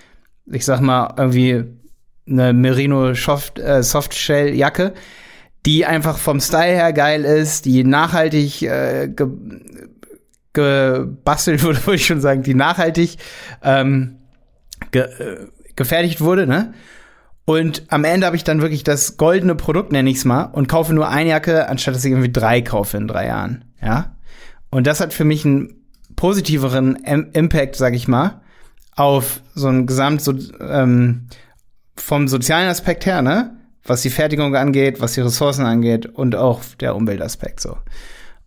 Ich sag mal, irgendwie eine Merino Soft, äh, Softshell Jacke, die einfach vom Style her geil ist, die nachhaltig äh, ge gebastelt wurde, würde ich schon sagen, die nachhaltig ähm, ge äh, gefertigt wurde, ne? Und am Ende habe ich dann wirklich das goldene Produkt, nenne ich es mal, und kaufe nur eine Jacke, anstatt dass ich irgendwie drei kaufe in drei Jahren. Ja. Und das hat für mich einen positiveren Impact, sag ich mal, auf so ein Gesamt, so, ähm, vom sozialen Aspekt her, ne? Was die Fertigung angeht, was die Ressourcen angeht und auch der Umweltaspekt so.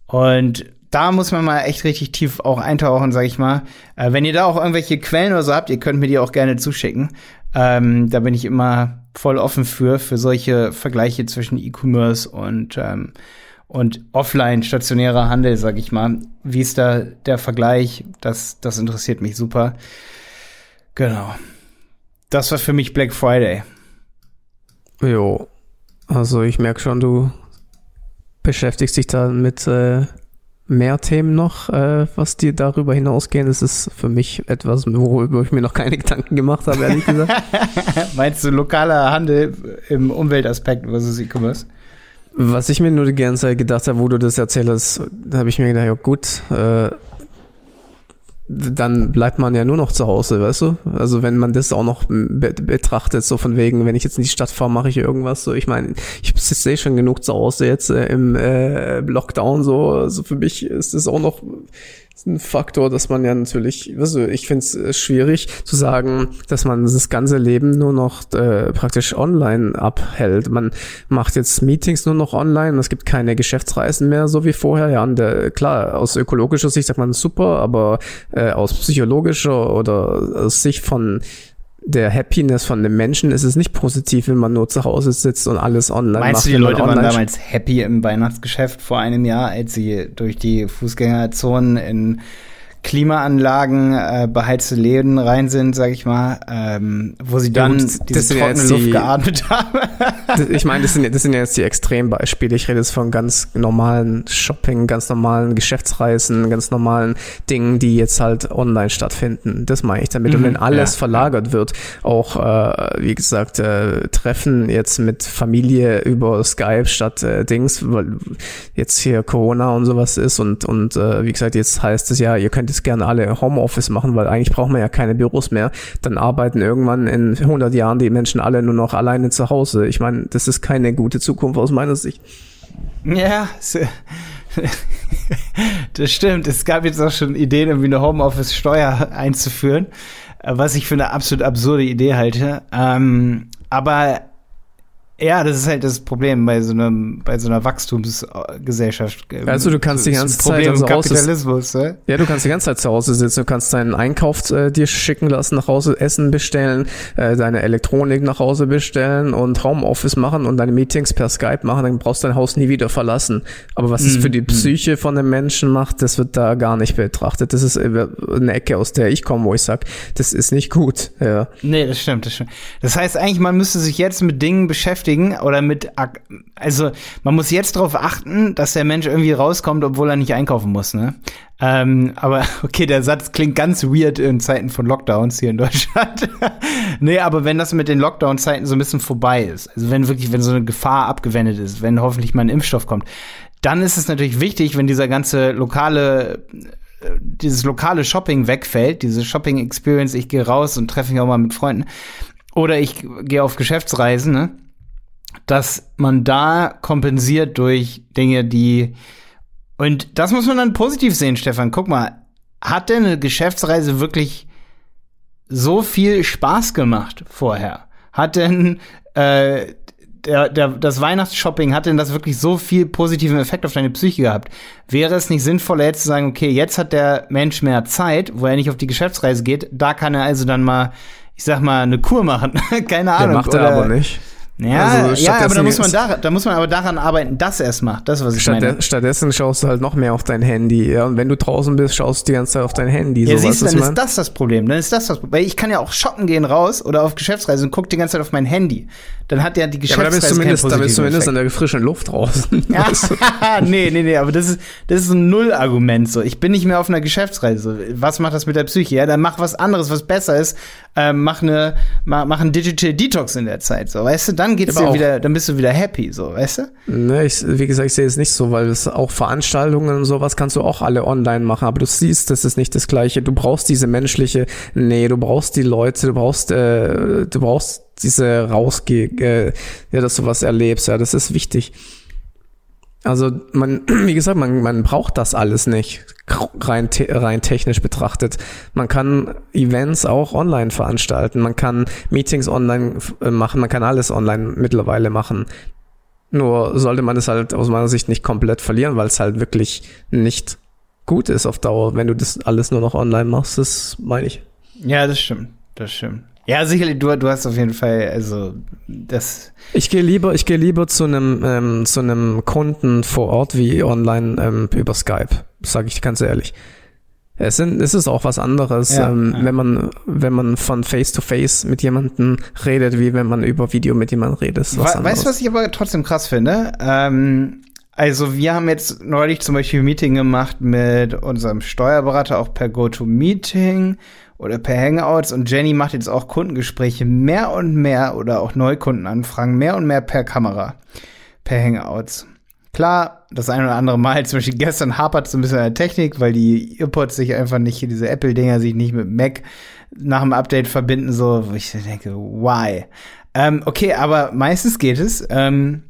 Und da muss man mal echt richtig tief auch eintauchen, sag ich mal. Äh, wenn ihr da auch irgendwelche Quellen oder so habt, ihr könnt mir die auch gerne zuschicken. Ähm, da bin ich immer voll offen für, für solche Vergleiche zwischen E-Commerce und, ähm, und offline stationärer Handel, sag ich mal. Wie ist da der Vergleich? Das, das interessiert mich super. Genau. Das war für mich Black Friday. Jo. Also ich merke schon, du beschäftigst dich da mit äh, mehr Themen noch, äh, was dir darüber hinausgehen. Das ist für mich etwas, worüber ich mir noch keine Gedanken gemacht habe, ehrlich gesagt. Meinst du lokaler Handel im Umweltaspekt versus E-Commerce? Was ich mir nur die ganze Zeit gedacht habe, wo du das erzählst, da habe ich mir gedacht, ja gut, äh, dann bleibt man ja nur noch zu Hause, weißt du? Also wenn man das auch noch be betrachtet, so von wegen, wenn ich jetzt in die Stadt fahre, mache ich irgendwas. So, ich meine, ich sehe schon genug zu Hause jetzt äh, im äh, Lockdown. So, also für mich ist das auch noch ein Faktor, dass man ja natürlich, also ich finde es äh, schwierig zu sagen, dass man das ganze Leben nur noch äh, praktisch online abhält. Man macht jetzt Meetings nur noch online, es gibt keine Geschäftsreisen mehr, so wie vorher. Ja, und der, klar, aus ökologischer Sicht sagt man super, aber äh, aus psychologischer oder aus Sicht von der Happiness von dem Menschen ist es nicht positiv, wenn man nur zu Hause sitzt und alles online Meinst macht. Meinst du, die Leute waren damals happy im Weihnachtsgeschäft vor einem Jahr, als sie durch die Fußgängerzonen in Klimaanlagen, äh, beheizte Läden rein sind, sag ich mal, ähm, wo sie dann ja, gut, diese trockene Luft die, geatmet haben. ich meine, das sind, das sind jetzt die Extrembeispiele. Ich rede jetzt von ganz normalen Shopping, ganz normalen Geschäftsreisen, ganz normalen Dingen, die jetzt halt online stattfinden. Das meine ich damit. Mhm, Und wenn alles ja, verlagert wird, auch, äh, wie gesagt, äh, Treffen jetzt mit Familie über Skype statt äh, Dings, weil jetzt hier Corona und sowas ist und, und äh, wie gesagt, jetzt heißt es ja, ihr könnt es gerne alle Homeoffice machen, weil eigentlich braucht man ja keine Büros mehr. Dann arbeiten irgendwann in 100 Jahren die Menschen alle nur noch alleine zu Hause. Ich meine, das ist keine gute Zukunft aus meiner Sicht. Ja, das stimmt. Es gab jetzt auch schon Ideen, irgendwie eine Homeoffice-Steuer einzuführen, was ich für eine absolut absurde Idee halte. Ähm, aber ja, das ist halt das Problem bei so einem, bei so einer Wachstumsgesellschaft. Also du kannst die ganze Zeit also Kapitalismus, ne? Ja, du kannst die ganze Zeit zu Hause sitzen, du kannst deinen Einkauf äh, dir schicken lassen, nach Hause Essen bestellen, äh, deine Elektronik nach Hause bestellen und Homeoffice machen und deine Meetings per Skype machen, dann brauchst du dein Haus nie wieder verlassen. Aber was es für die mhm. Psyche von den Menschen macht, das wird da gar nicht betrachtet. Das ist eine Ecke, aus der ich komme, wo ich sag, das ist nicht gut. Ja. Nee, das stimmt, das stimmt. Das heißt eigentlich, man müsste sich jetzt mit Dingen beschäftigen, beschäftigen oder mit, also man muss jetzt darauf achten, dass der Mensch irgendwie rauskommt, obwohl er nicht einkaufen muss, ne? Ähm, aber okay, der Satz klingt ganz weird in Zeiten von Lockdowns hier in Deutschland. nee, aber wenn das mit den Lockdown-Zeiten so ein bisschen vorbei ist, also wenn wirklich, wenn so eine Gefahr abgewendet ist, wenn hoffentlich mal ein Impfstoff kommt, dann ist es natürlich wichtig, wenn dieser ganze lokale dieses lokale Shopping wegfällt, diese Shopping Experience, ich gehe raus und treffe mich auch mal mit Freunden oder ich gehe auf Geschäftsreisen, ne? Dass man da kompensiert durch Dinge, die und das muss man dann positiv sehen, Stefan. Guck mal, hat denn eine Geschäftsreise wirklich so viel Spaß gemacht vorher? Hat denn äh, der, der, das Weihnachtsshopping, hat denn das wirklich so viel positiven Effekt auf deine Psyche gehabt? Wäre es nicht sinnvoller, jetzt zu sagen, okay, jetzt hat der Mensch mehr Zeit, wo er nicht auf die Geschäftsreise geht, da kann er also dann mal, ich sag mal, eine Kur machen. Keine Ahnung. Der macht er aber nicht. Ja, also ja aber da muss, man da, da muss man aber daran arbeiten, dass er es macht. Das, was ich Statt, meine. Stattdessen schaust du halt noch mehr auf dein Handy. Ja? Und wenn du draußen bist, schaust du die ganze Zeit auf dein Handy. Ja, so, siehst du, dann ist das das Problem. Dann ist das das Problem. Weil ich kann ja auch shoppen gehen raus oder auf Geschäftsreise und guck die ganze Zeit auf mein Handy. Dann hat ja die Geschäftsreise ja, aber da bist du zumindest, da bist du zumindest an der frischen Luft draußen. Ja, nee, nee, nee, aber das ist, das ist ein Null-Argument so. Ich bin nicht mehr auf einer Geschäftsreise. Was macht das mit der Psyche? Ja, dann mach was anderes, was besser ist. Ähm, mach eine, mach, mach einen Digital Detox in der Zeit, so, weißt du? Dann geht's dir wieder, dann bist du wieder happy, so, weißt du? Ne, ich, wie gesagt, ich sehe es nicht so, weil es auch Veranstaltungen und sowas kannst du auch alle online machen, aber du siehst, das ist nicht das Gleiche. Du brauchst diese menschliche, nee, du brauchst die Leute, du brauchst, äh, du brauchst diese rausgeh, äh, ja, dass du was erlebst, ja, das ist wichtig. Also man, wie gesagt, man, man braucht das alles nicht, rein, te rein technisch betrachtet. Man kann Events auch online veranstalten, man kann Meetings online äh, machen, man kann alles online mittlerweile machen. Nur sollte man es halt aus meiner Sicht nicht komplett verlieren, weil es halt wirklich nicht gut ist auf Dauer, wenn du das alles nur noch online machst, das meine ich. Ja, das stimmt, das stimmt. Ja, sicherlich, du, du hast auf jeden Fall, also das. Ich gehe lieber, ich gehe lieber zu einem ähm, zu einem Kunden vor Ort wie online ähm, über Skype, sage ich ganz ehrlich. Es, sind, es ist auch was anderes, ja, ähm, ja. wenn man wenn man von Face to Face mit jemandem redet, wie wenn man über Video mit jemandem redet. Was We weißt du, was ich aber trotzdem krass finde? Ähm, also wir haben jetzt neulich zum Beispiel ein Meeting gemacht mit unserem Steuerberater auch per GoToMeeting oder per Hangouts und Jenny macht jetzt auch Kundengespräche mehr und mehr oder auch Neukundenanfragen mehr und mehr per Kamera, per Hangouts. Klar, das eine oder andere Mal, zum Beispiel gestern hapert so ein bisschen an der Technik, weil die Earpods sich einfach nicht, diese Apple-Dinger sich nicht mit Mac nach dem Update verbinden, so, wo ich denke, why? Ähm, okay, aber meistens geht es. Ähm,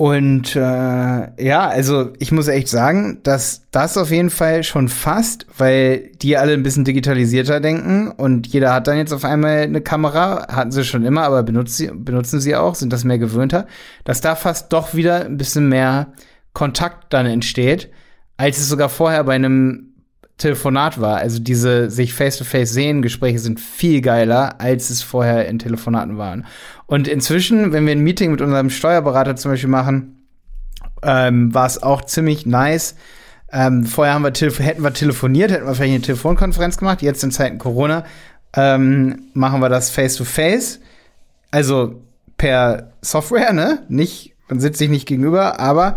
und äh, ja, also ich muss echt sagen, dass das auf jeden Fall schon fast, weil die alle ein bisschen digitalisierter denken und jeder hat dann jetzt auf einmal eine Kamera, hatten sie schon immer, aber benutzt sie, benutzen sie auch, sind das mehr gewöhnter, dass da fast doch wieder ein bisschen mehr Kontakt dann entsteht, als es sogar vorher bei einem Telefonat war. Also diese sich face-to-face sehen Gespräche sind viel geiler, als es vorher in Telefonaten waren. Und inzwischen, wenn wir ein Meeting mit unserem Steuerberater zum Beispiel machen, ähm, war es auch ziemlich nice. Ähm, vorher haben wir hätten wir telefoniert, hätten wir vielleicht eine Telefonkonferenz gemacht. Jetzt in Zeiten Corona ähm, machen wir das face-to-face. -face. Also per Software, ne? Nicht, man sitzt sich nicht gegenüber, aber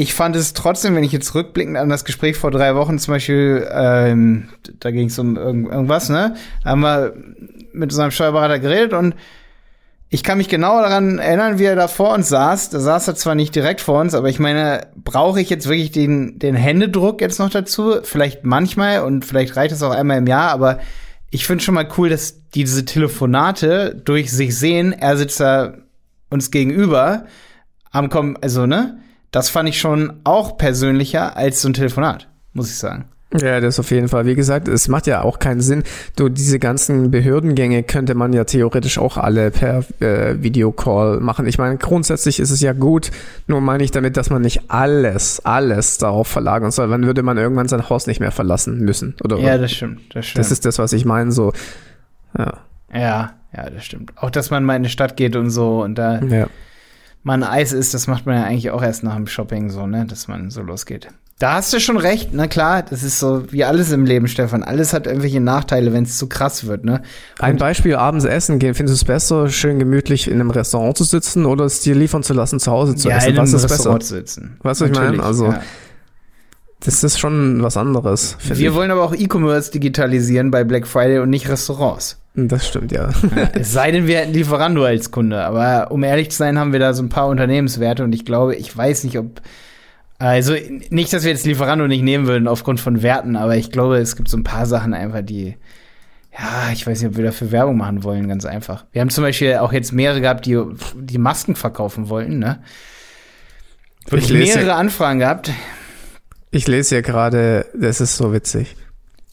ich fand es trotzdem, wenn ich jetzt rückblickend an das Gespräch vor drei Wochen zum Beispiel, ähm, da ging es um irgend, irgendwas, ne? Da haben wir mit unserem Steuerberater geredet und ich kann mich genau daran erinnern, wie er da vor uns saß. Da saß er zwar nicht direkt vor uns, aber ich meine, brauche ich jetzt wirklich den, den Händedruck jetzt noch dazu? Vielleicht manchmal und vielleicht reicht es auch einmal im Jahr, aber ich finde schon mal cool, dass diese Telefonate durch sich sehen, er sitzt da uns gegenüber am kommen, also ne? Das fand ich schon auch persönlicher als so ein Telefonat, muss ich sagen. Ja, das auf jeden Fall. Wie gesagt, es macht ja auch keinen Sinn. Du, diese ganzen Behördengänge könnte man ja theoretisch auch alle per äh, Videocall machen. Ich meine, grundsätzlich ist es ja gut, nur meine ich damit, dass man nicht alles, alles darauf verlagern soll. Dann würde man irgendwann sein Haus nicht mehr verlassen müssen. Oder, ja, das stimmt, das stimmt. Das ist das, was ich meine, so. Ja. Ja, ja, das stimmt. Auch, dass man mal in die Stadt geht und so und da. Ja man Eis isst, das macht man ja eigentlich auch erst nach dem Shopping so, ne, dass man so losgeht. Da hast du schon recht, na klar, das ist so wie alles im Leben, Stefan. Alles hat irgendwelche Nachteile, wenn es zu krass wird, ne? Und Ein Beispiel, abends essen gehen. Findest du es besser, schön gemütlich in einem Restaurant zu sitzen oder es dir liefern zu lassen, zu Hause zu ja, essen? In was einem ist Restaurant besser? Sitzen. Weißt du, was ich meine? Also, ja. Das ist schon was anderes. Wir ich. wollen aber auch E-Commerce digitalisieren bei Black Friday und nicht Restaurants. Das stimmt, ja. ja. Es sei denn, wir hätten Lieferando als Kunde. Aber um ehrlich zu sein, haben wir da so ein paar Unternehmenswerte und ich glaube, ich weiß nicht, ob. Also nicht, dass wir jetzt Lieferando nicht nehmen würden aufgrund von Werten, aber ich glaube, es gibt so ein paar Sachen einfach, die. Ja, ich weiß nicht, ob wir dafür Werbung machen wollen, ganz einfach. Wir haben zum Beispiel auch jetzt mehrere gehabt, die die Masken verkaufen wollten, ne? Wirklich mehrere Anfragen gehabt. Ich lese ja gerade, das ist so witzig.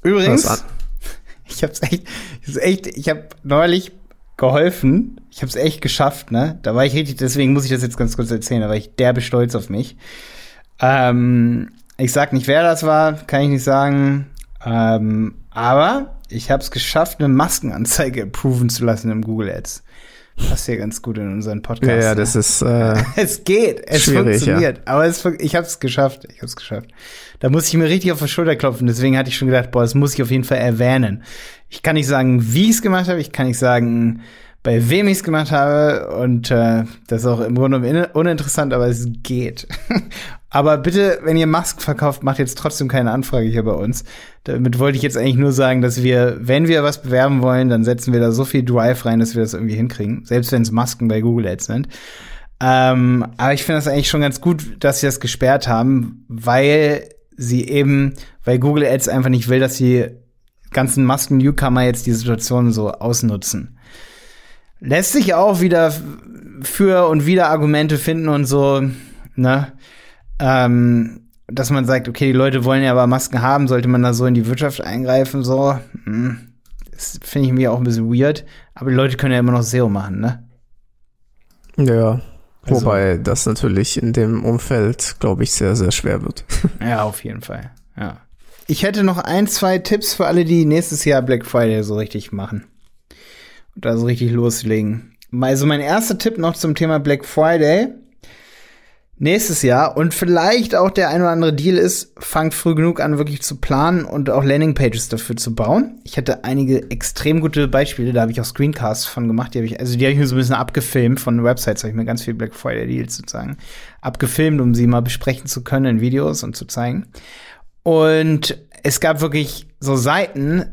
Übrigens, ich hab's echt, ich echt, ich habe neulich geholfen. Ich habe es echt geschafft, ne? Da war ich richtig, deswegen muss ich das jetzt ganz kurz erzählen, da war ich derbe stolz auf mich. Ähm, ich sag nicht, wer das war, kann ich nicht sagen. Ähm, aber ich habe es geschafft, eine Maskenanzeige approven zu lassen im Google Ads. Passt ja ganz gut in unseren Podcast. Ja, ja das ist. Äh, es geht, es funktioniert. Ja. Aber es, ich habe es geschafft. Ich habe es geschafft. Da muss ich mir richtig auf die Schulter klopfen. Deswegen hatte ich schon gedacht, boah, das muss ich auf jeden Fall erwähnen. Ich kann nicht sagen, wie ich es gemacht habe. Ich kann nicht sagen, bei wem ich es gemacht habe. Und äh, das ist auch im Grunde uninteressant, aber es geht. aber bitte, wenn ihr Masken verkauft, macht jetzt trotzdem keine Anfrage hier bei uns. Damit wollte ich jetzt eigentlich nur sagen, dass wir, wenn wir was bewerben wollen, dann setzen wir da so viel Drive rein, dass wir das irgendwie hinkriegen. Selbst wenn es Masken bei Google Ads sind. Ähm, aber ich finde das eigentlich schon ganz gut, dass sie das gesperrt haben, weil sie eben, weil Google Ads einfach nicht will, dass die ganzen Masken-Newcomer jetzt die Situation so ausnutzen lässt sich auch wieder für und wieder Argumente finden und so, ne? Ähm, dass man sagt, okay, die Leute wollen ja aber Masken haben, sollte man da so in die Wirtschaft eingreifen, so. Hm. Das finde ich mir auch ein bisschen weird. Aber die Leute können ja immer noch SEO machen, ne? Ja. Also, Wobei das natürlich in dem Umfeld, glaube ich, sehr, sehr schwer wird. ja, auf jeden Fall. Ja. Ich hätte noch ein, zwei Tipps für alle, die nächstes Jahr Black Friday so richtig machen da so richtig loslegen. Also mein erster Tipp noch zum Thema Black Friday nächstes Jahr und vielleicht auch der ein oder andere Deal ist, fangt früh genug an, wirklich zu planen und auch Landingpages dafür zu bauen. Ich hatte einige extrem gute Beispiele, da habe ich auch Screencasts von gemacht, die habe ich, also die habe ich mir so ein bisschen abgefilmt von Websites, habe ich mir ganz viel Black Friday Deals sozusagen abgefilmt, um sie mal besprechen zu können in Videos und zu zeigen. Und es gab wirklich so Seiten,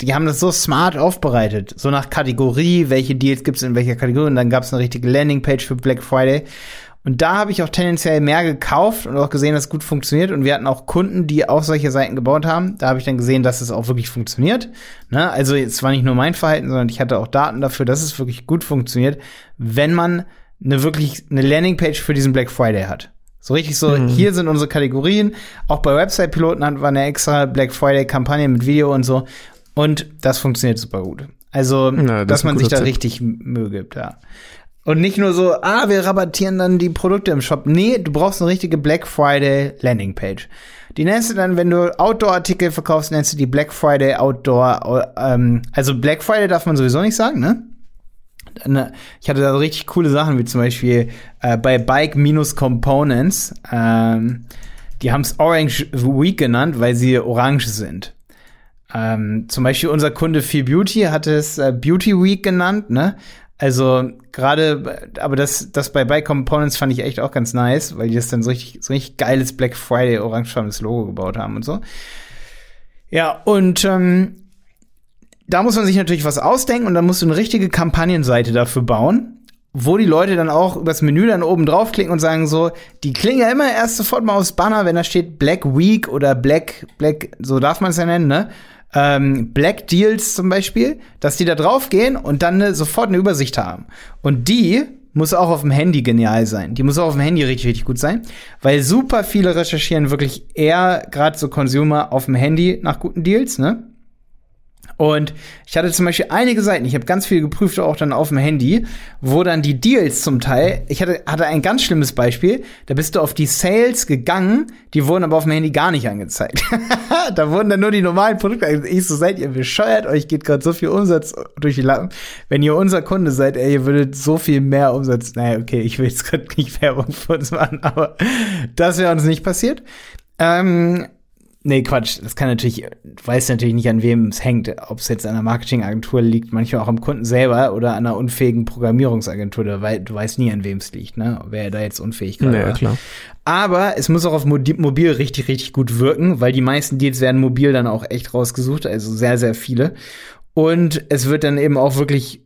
die haben das so smart aufbereitet. So nach Kategorie, welche Deals gibt es in welcher Kategorie. Und dann gab es eine richtige Landingpage für Black Friday. Und da habe ich auch tendenziell mehr gekauft und auch gesehen, dass es gut funktioniert. Und wir hatten auch Kunden, die auch solche Seiten gebaut haben. Da habe ich dann gesehen, dass es auch wirklich funktioniert. Ne? Also es war nicht nur mein Verhalten, sondern ich hatte auch Daten dafür, dass es wirklich gut funktioniert, wenn man eine wirklich eine Landingpage für diesen Black Friday hat. So richtig so, mhm. hier sind unsere Kategorien. Auch bei Website-Piloten hatten wir eine extra Black Friday-Kampagne mit Video und so. Und das funktioniert super gut. Also, ja, das dass man sich da Tipp. richtig Mühe gibt, ja. Und nicht nur so, ah, wir rabattieren dann die Produkte im Shop. Nee, du brauchst eine richtige Black Friday Landingpage. Die nennst du dann, wenn du Outdoor-Artikel verkaufst, nennst du die Black Friday Outdoor. Ähm, also Black Friday darf man sowieso nicht sagen, ne? Ich hatte da richtig coole Sachen, wie zum Beispiel äh, bei Bike Minus Components. Ähm, die haben es Orange Week genannt, weil sie orange sind. Ähm, zum Beispiel unser Kunde Feel Beauty hat es äh, Beauty Week genannt, ne? Also gerade, aber das, das bei Bike Components fand ich echt auch ganz nice, weil die das dann so richtig, so richtig geiles Black Friday orangefarbenes Logo gebaut haben und so. Ja, und ähm, da muss man sich natürlich was ausdenken und dann musst du eine richtige Kampagnenseite dafür bauen, wo die Leute dann auch übers Menü dann oben draufklicken und sagen so, die klingen ja immer erst sofort mal aufs Banner, wenn da steht Black Week oder Black, Black, so darf man es ja nennen, ne? Ähm, Black Deals zum Beispiel, dass die da drauf gehen und dann ne, sofort eine Übersicht haben. Und die muss auch auf dem Handy genial sein. Die muss auch auf dem Handy richtig, richtig gut sein, weil super viele recherchieren wirklich eher gerade so Consumer auf dem Handy nach guten Deals, ne? Und ich hatte zum Beispiel einige Seiten, ich habe ganz viel geprüft, auch dann auf dem Handy, wo dann die Deals zum Teil, ich hatte, hatte ein ganz schlimmes Beispiel, da bist du auf die Sales gegangen, die wurden aber auf dem Handy gar nicht angezeigt. da wurden dann nur die normalen Produkte angezeigt. Ich so, seid ihr bescheuert, euch geht gerade so viel Umsatz durch die Lappen. Wenn ihr unser Kunde seid, ey, ihr würdet so viel mehr Umsatz, naja, okay, ich will jetzt gerade nicht Werbung für uns machen, aber das wäre uns nicht passiert. Ähm, Nee, Quatsch. Das kann natürlich, du weißt natürlich nicht, an wem es hängt. Ob es jetzt an einer Marketingagentur liegt, manchmal auch am Kunden selber oder an einer unfähigen Programmierungsagentur. Du, wei du weißt nie, an wem es liegt, ne? Wer da jetzt unfähig gerade naja, klar. Aber es muss auch auf Mobil richtig, richtig gut wirken, weil die meisten Deals werden mobil dann auch echt rausgesucht, also sehr, sehr viele. Und es wird dann eben auch wirklich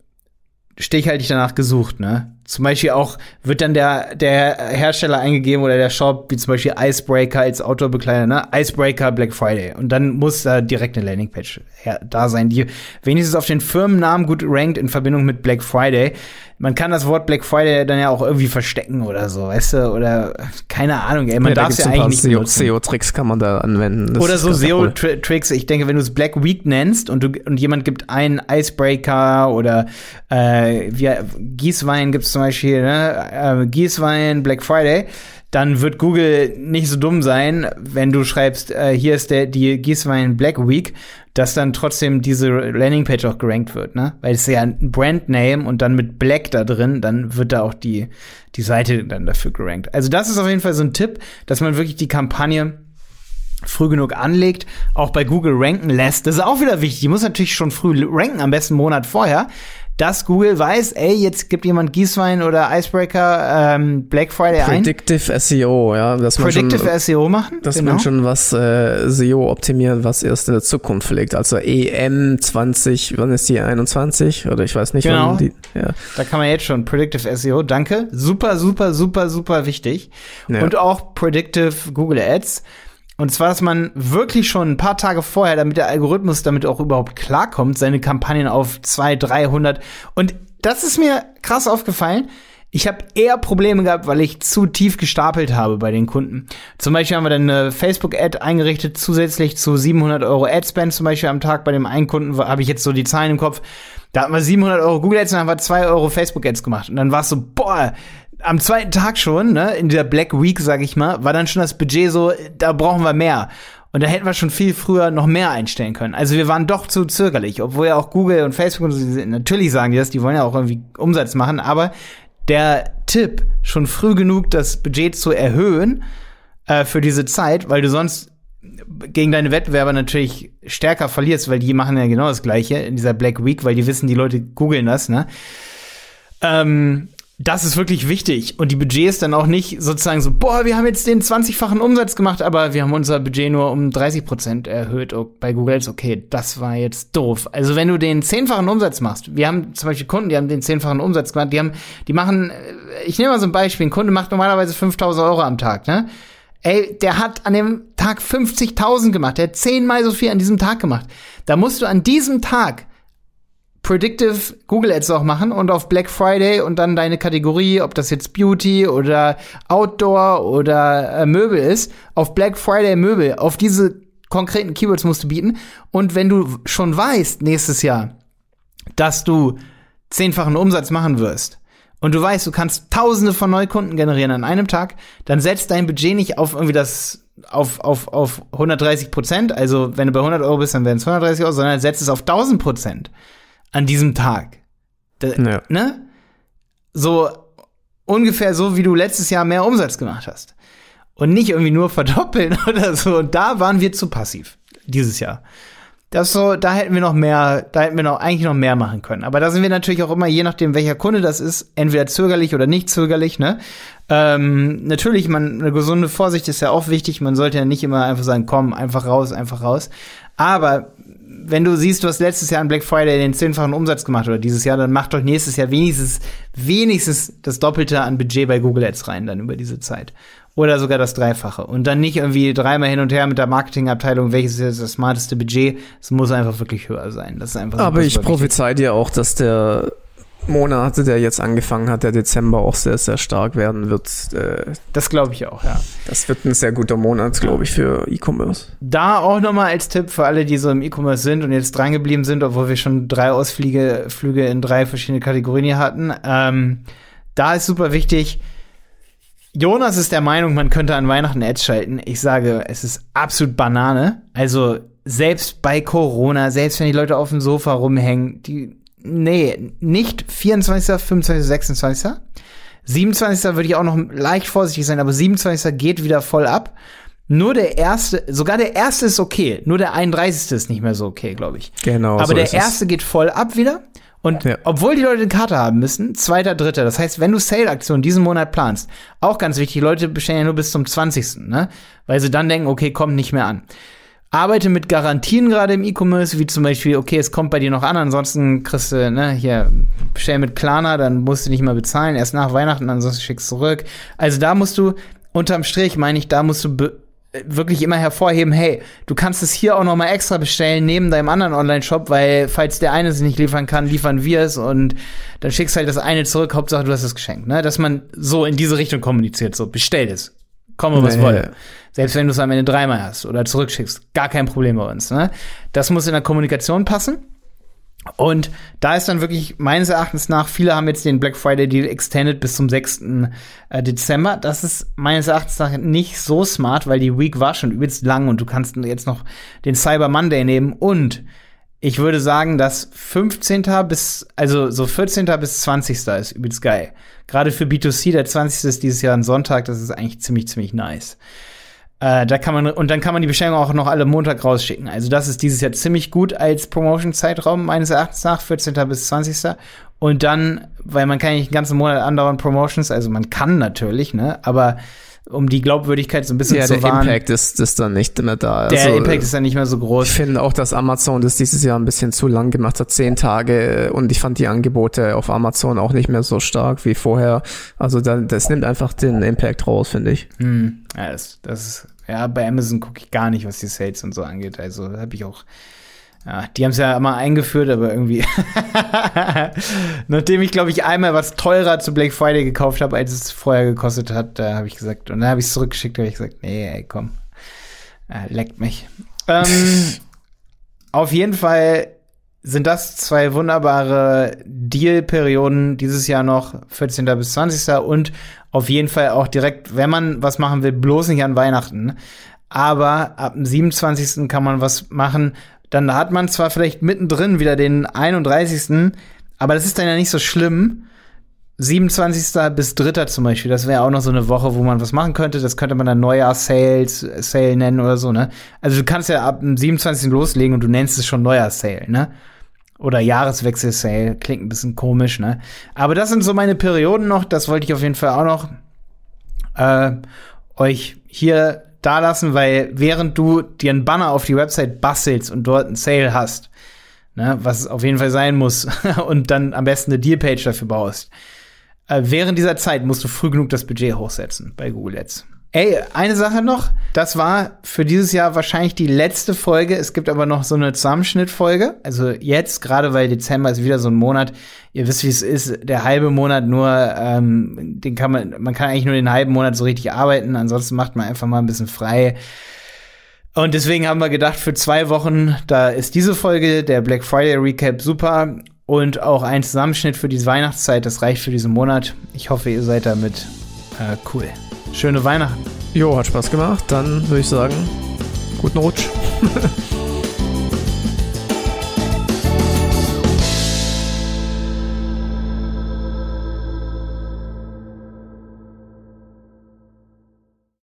stichhaltig danach gesucht, ne? Zum Beispiel auch wird dann der, der Hersteller eingegeben oder der Shop, wie zum Beispiel Icebreaker als Outdoor-Bekleider, ne? Icebreaker Black Friday. Und dann muss da direkt eine Landingpage da sein, die wenigstens auf den Firmennamen gut rankt in Verbindung mit Black Friday man kann das Wort Black Friday dann ja auch irgendwie verstecken oder so, weißt du? Oder keine Ahnung, ey, man ja, darf es ja eigentlich nicht SEO-Tricks kann man da anwenden. Das oder so SEO-Tricks. Ich denke, wenn du es Black Week nennst und, du, und jemand gibt einen Icebreaker oder äh, wie, Gießwein gibt es zum Beispiel ne, äh, Gießwein, Black Friday, dann wird Google nicht so dumm sein, wenn du schreibst, äh, hier ist der die Gießwein Black Week, dass dann trotzdem diese Landingpage auch gerankt wird, ne? Weil es ist ja ein Brandname und dann mit Black da drin, dann wird da auch die die Seite dann dafür gerankt. Also das ist auf jeden Fall so ein Tipp, dass man wirklich die Kampagne früh genug anlegt, auch bei Google ranken lässt. Das ist auch wieder wichtig. Die muss natürlich schon früh ranken, am besten einen Monat vorher, dass Google weiß, ey, jetzt gibt jemand Gießwein oder Icebreaker ähm, Black Friday Predictive ein. SEO, ja. Dass man Predictive schon, SEO machen. Dass genau. man schon was äh, SEO optimiert, was erst in der Zukunft liegt. Also EM 20, wann ist die 21? Oder ich weiß nicht, genau. wann die. Ja. Da kann man jetzt schon Predictive SEO, danke. Super, super, super, super wichtig. Ja. Und auch Predictive Google Ads. Und zwar, dass man wirklich schon ein paar Tage vorher, damit der Algorithmus damit auch überhaupt klarkommt, seine Kampagnen auf 200, 300. Und das ist mir krass aufgefallen. Ich habe eher Probleme gehabt, weil ich zu tief gestapelt habe bei den Kunden. Zum Beispiel haben wir dann eine Facebook-Ad eingerichtet, zusätzlich zu 700 Euro Ad-Spend zum Beispiel am Tag. Bei dem einen Kunden habe ich jetzt so die Zahlen im Kopf. Da hatten wir 700 Euro Google Ads und dann haben wir 2 Euro Facebook Ads gemacht. Und dann war es so, boah, am zweiten Tag schon, ne, in der Black Week, sag ich mal, war dann schon das Budget so, da brauchen wir mehr. Und da hätten wir schon viel früher noch mehr einstellen können. Also wir waren doch zu zögerlich, obwohl ja auch Google und Facebook und so, natürlich sagen die das, die wollen ja auch irgendwie Umsatz machen, aber der Tipp, schon früh genug das Budget zu erhöhen äh, für diese Zeit, weil du sonst gegen deine Wettbewerber natürlich stärker verlierst, weil die machen ja genau das Gleiche in dieser Black Week, weil die wissen, die Leute googeln das, ne? Ähm, das ist wirklich wichtig. Und die Budgets dann auch nicht sozusagen so, boah, wir haben jetzt den 20-fachen Umsatz gemacht, aber wir haben unser Budget nur um 30 Prozent erhöht bei Google Ads. Okay, das war jetzt doof. Also wenn du den zehnfachen Umsatz machst, wir haben zum Beispiel Kunden, die haben den zehnfachen Umsatz gemacht, die haben, die machen, ich nehme mal so ein Beispiel, ein Kunde macht normalerweise 5000 Euro am Tag, ne? Ey, der hat an dem Tag 50.000 gemacht. Der hat zehnmal so viel an diesem Tag gemacht. Da musst du an diesem Tag Predictive Google Ads auch machen und auf Black Friday und dann deine Kategorie, ob das jetzt Beauty oder Outdoor oder äh, Möbel ist, auf Black Friday Möbel, auf diese konkreten Keywords musst du bieten. Und wenn du schon weißt nächstes Jahr, dass du zehnfachen Umsatz machen wirst und du weißt, du kannst Tausende von Neukunden generieren an einem Tag, dann setzt dein Budget nicht auf irgendwie das auf, auf, auf 130 Prozent. Also wenn du bei 100 Euro bist, dann werden es 130 Euro, sondern setzt es auf 1000 Prozent an diesem Tag. Da, ja. Ne? So ungefähr so, wie du letztes Jahr mehr Umsatz gemacht hast. Und nicht irgendwie nur verdoppeln oder so. Und da waren wir zu passiv dieses Jahr. Das so, da hätten wir noch mehr, da hätten wir noch eigentlich noch mehr machen können. Aber da sind wir natürlich auch immer, je nachdem, welcher Kunde das ist, entweder zögerlich oder nicht zögerlich, ne? Ähm, natürlich, man, eine gesunde Vorsicht ist ja auch wichtig. Man sollte ja nicht immer einfach sagen, komm, einfach raus, einfach raus. Aber wenn du siehst, du hast letztes Jahr an Black Friday den zehnfachen Umsatz gemacht oder dieses Jahr, dann mach doch nächstes Jahr wenigstens, wenigstens das Doppelte an Budget bei Google Ads rein dann über diese Zeit. Oder sogar das Dreifache. Und dann nicht irgendwie dreimal hin und her mit der Marketingabteilung, welches ist jetzt das smarteste Budget. Es muss einfach wirklich höher sein. Das ist einfach Aber ich prophezei dir auch, dass der Monat, der jetzt angefangen hat, der Dezember auch sehr, sehr stark werden wird. Äh, das glaube ich auch, ja. Das wird ein sehr guter Monat, glaube ich, für E-Commerce. Da auch nochmal als Tipp für alle, die so im E-Commerce sind und jetzt drangeblieben sind, obwohl wir schon drei Ausflüge Flüge in drei verschiedene Kategorien hier hatten. Ähm, da ist super wichtig, Jonas ist der Meinung, man könnte an Weihnachten Ads schalten. Ich sage, es ist absolut Banane. Also selbst bei Corona, selbst wenn die Leute auf dem Sofa rumhängen, die nee, nicht 24., 25., 26. 27. würde ich auch noch leicht vorsichtig sein, aber 27. geht wieder voll ab. Nur der erste, sogar der erste ist okay, nur der 31. ist nicht mehr so okay, glaube ich. Genau. Aber so der erste es. geht voll ab wieder. Und ja. obwohl die Leute eine Karte haben müssen, zweiter, dritter. Das heißt, wenn du Sale-Aktionen diesen Monat planst, auch ganz wichtig, Leute bestellen ja nur bis zum 20. Ne? Weil sie dann denken, okay, kommt nicht mehr an arbeite mit Garantien gerade im E-Commerce, wie zum Beispiel, okay, es kommt bei dir noch an, ansonsten kriegst du, ne, hier, bestell mit Klarna, dann musst du nicht mal bezahlen, erst nach Weihnachten, ansonsten schickst du zurück. Also da musst du, unterm Strich meine ich, da musst du wirklich immer hervorheben, hey, du kannst es hier auch noch mal extra bestellen, neben deinem anderen Online-Shop, weil falls der eine es nicht liefern kann, liefern wir es und dann schickst halt das eine zurück, Hauptsache du hast es geschenkt, ne? Dass man so in diese Richtung kommuniziert, so, bestell es, komme was nee. wolle. Selbst wenn du es am Ende dreimal hast oder zurückschickst, gar kein Problem bei uns. Ne? Das muss in der Kommunikation passen. Und da ist dann wirklich meines Erachtens nach, viele haben jetzt den Black Friday Deal extended bis zum 6. Äh, Dezember. Das ist meines Erachtens nach nicht so smart, weil die Week war schon übelst lang und du kannst jetzt noch den Cyber Monday nehmen. Und ich würde sagen, dass 15. bis, also so 14. bis 20. ist übelst geil. Gerade für B2C, der 20. ist dieses Jahr ein Sonntag, das ist eigentlich ziemlich, ziemlich nice. Äh, da kann man, und dann kann man die Bestellung auch noch alle Montag rausschicken. Also das ist dieses Jahr ziemlich gut als Promotion-Zeitraum, meines Erachtens nach, 14. bis 20. Und dann, weil man kann nicht den ganzen Monat andauernd Promotions, also man kann natürlich, ne, aber um die Glaubwürdigkeit so ein bisschen ja, zu der Impact ist, ist dann nicht mehr da. Der also, Impact ist dann nicht mehr so groß. Ich finde auch, dass Amazon das dieses Jahr ein bisschen zu lang gemacht hat, zehn Tage. Und ich fand die Angebote auf Amazon auch nicht mehr so stark wie vorher. Also da, das nimmt einfach den Impact raus, finde ich. Hm. Ja, das, das ja, bei Amazon gucke ich gar nicht, was die Sales und so angeht. Also habe ich auch ja, die haben es ja immer eingeführt, aber irgendwie. Nachdem ich, glaube ich, einmal was teurer zu Black Friday gekauft habe, als es vorher gekostet hat, da habe ich gesagt, und dann habe ich es zurückgeschickt, habe ich gesagt, nee, ey, komm. Äh, leckt mich. Ähm, auf jeden Fall sind das zwei wunderbare Deal-Perioden dieses Jahr noch, 14. bis 20. Und auf jeden Fall auch direkt, wenn man was machen will, bloß nicht an Weihnachten. Aber ab dem 27. kann man was machen, dann hat man zwar vielleicht mittendrin wieder den 31. Aber das ist dann ja nicht so schlimm. 27. bis 3. zum Beispiel, das wäre auch noch so eine Woche, wo man was machen könnte. Das könnte man dann Neujahrs-Sales, Sale nennen oder so, ne? Also du kannst ja ab dem 27. loslegen und du nennst es schon Neujahrs-Sale, ne? Oder Jahreswechsel-Sale, klingt ein bisschen komisch, ne? Aber das sind so meine Perioden noch, das wollte ich auf jeden Fall auch noch äh, euch hier da lassen, weil während du dir einen Banner auf die Website bastelst und dort einen Sale hast, ne, was auf jeden Fall sein muss, und dann am besten eine Dealpage dafür baust, äh, während dieser Zeit musst du früh genug das Budget hochsetzen bei Google Ads. Ey, eine Sache noch. Das war für dieses Jahr wahrscheinlich die letzte Folge. Es gibt aber noch so eine Zusammenschnittfolge. Also jetzt, gerade weil Dezember ist wieder so ein Monat. Ihr wisst, wie es ist. Der halbe Monat nur, ähm, den kann man, man kann eigentlich nur den halben Monat so richtig arbeiten. Ansonsten macht man einfach mal ein bisschen frei. Und deswegen haben wir gedacht, für zwei Wochen, da ist diese Folge, der Black Friday Recap super. Und auch ein Zusammenschnitt für diese Weihnachtszeit. Das reicht für diesen Monat. Ich hoffe, ihr seid damit äh, cool. Schöne Weihnachten. Jo, hat Spaß gemacht. Dann würde ich sagen, guten Rutsch.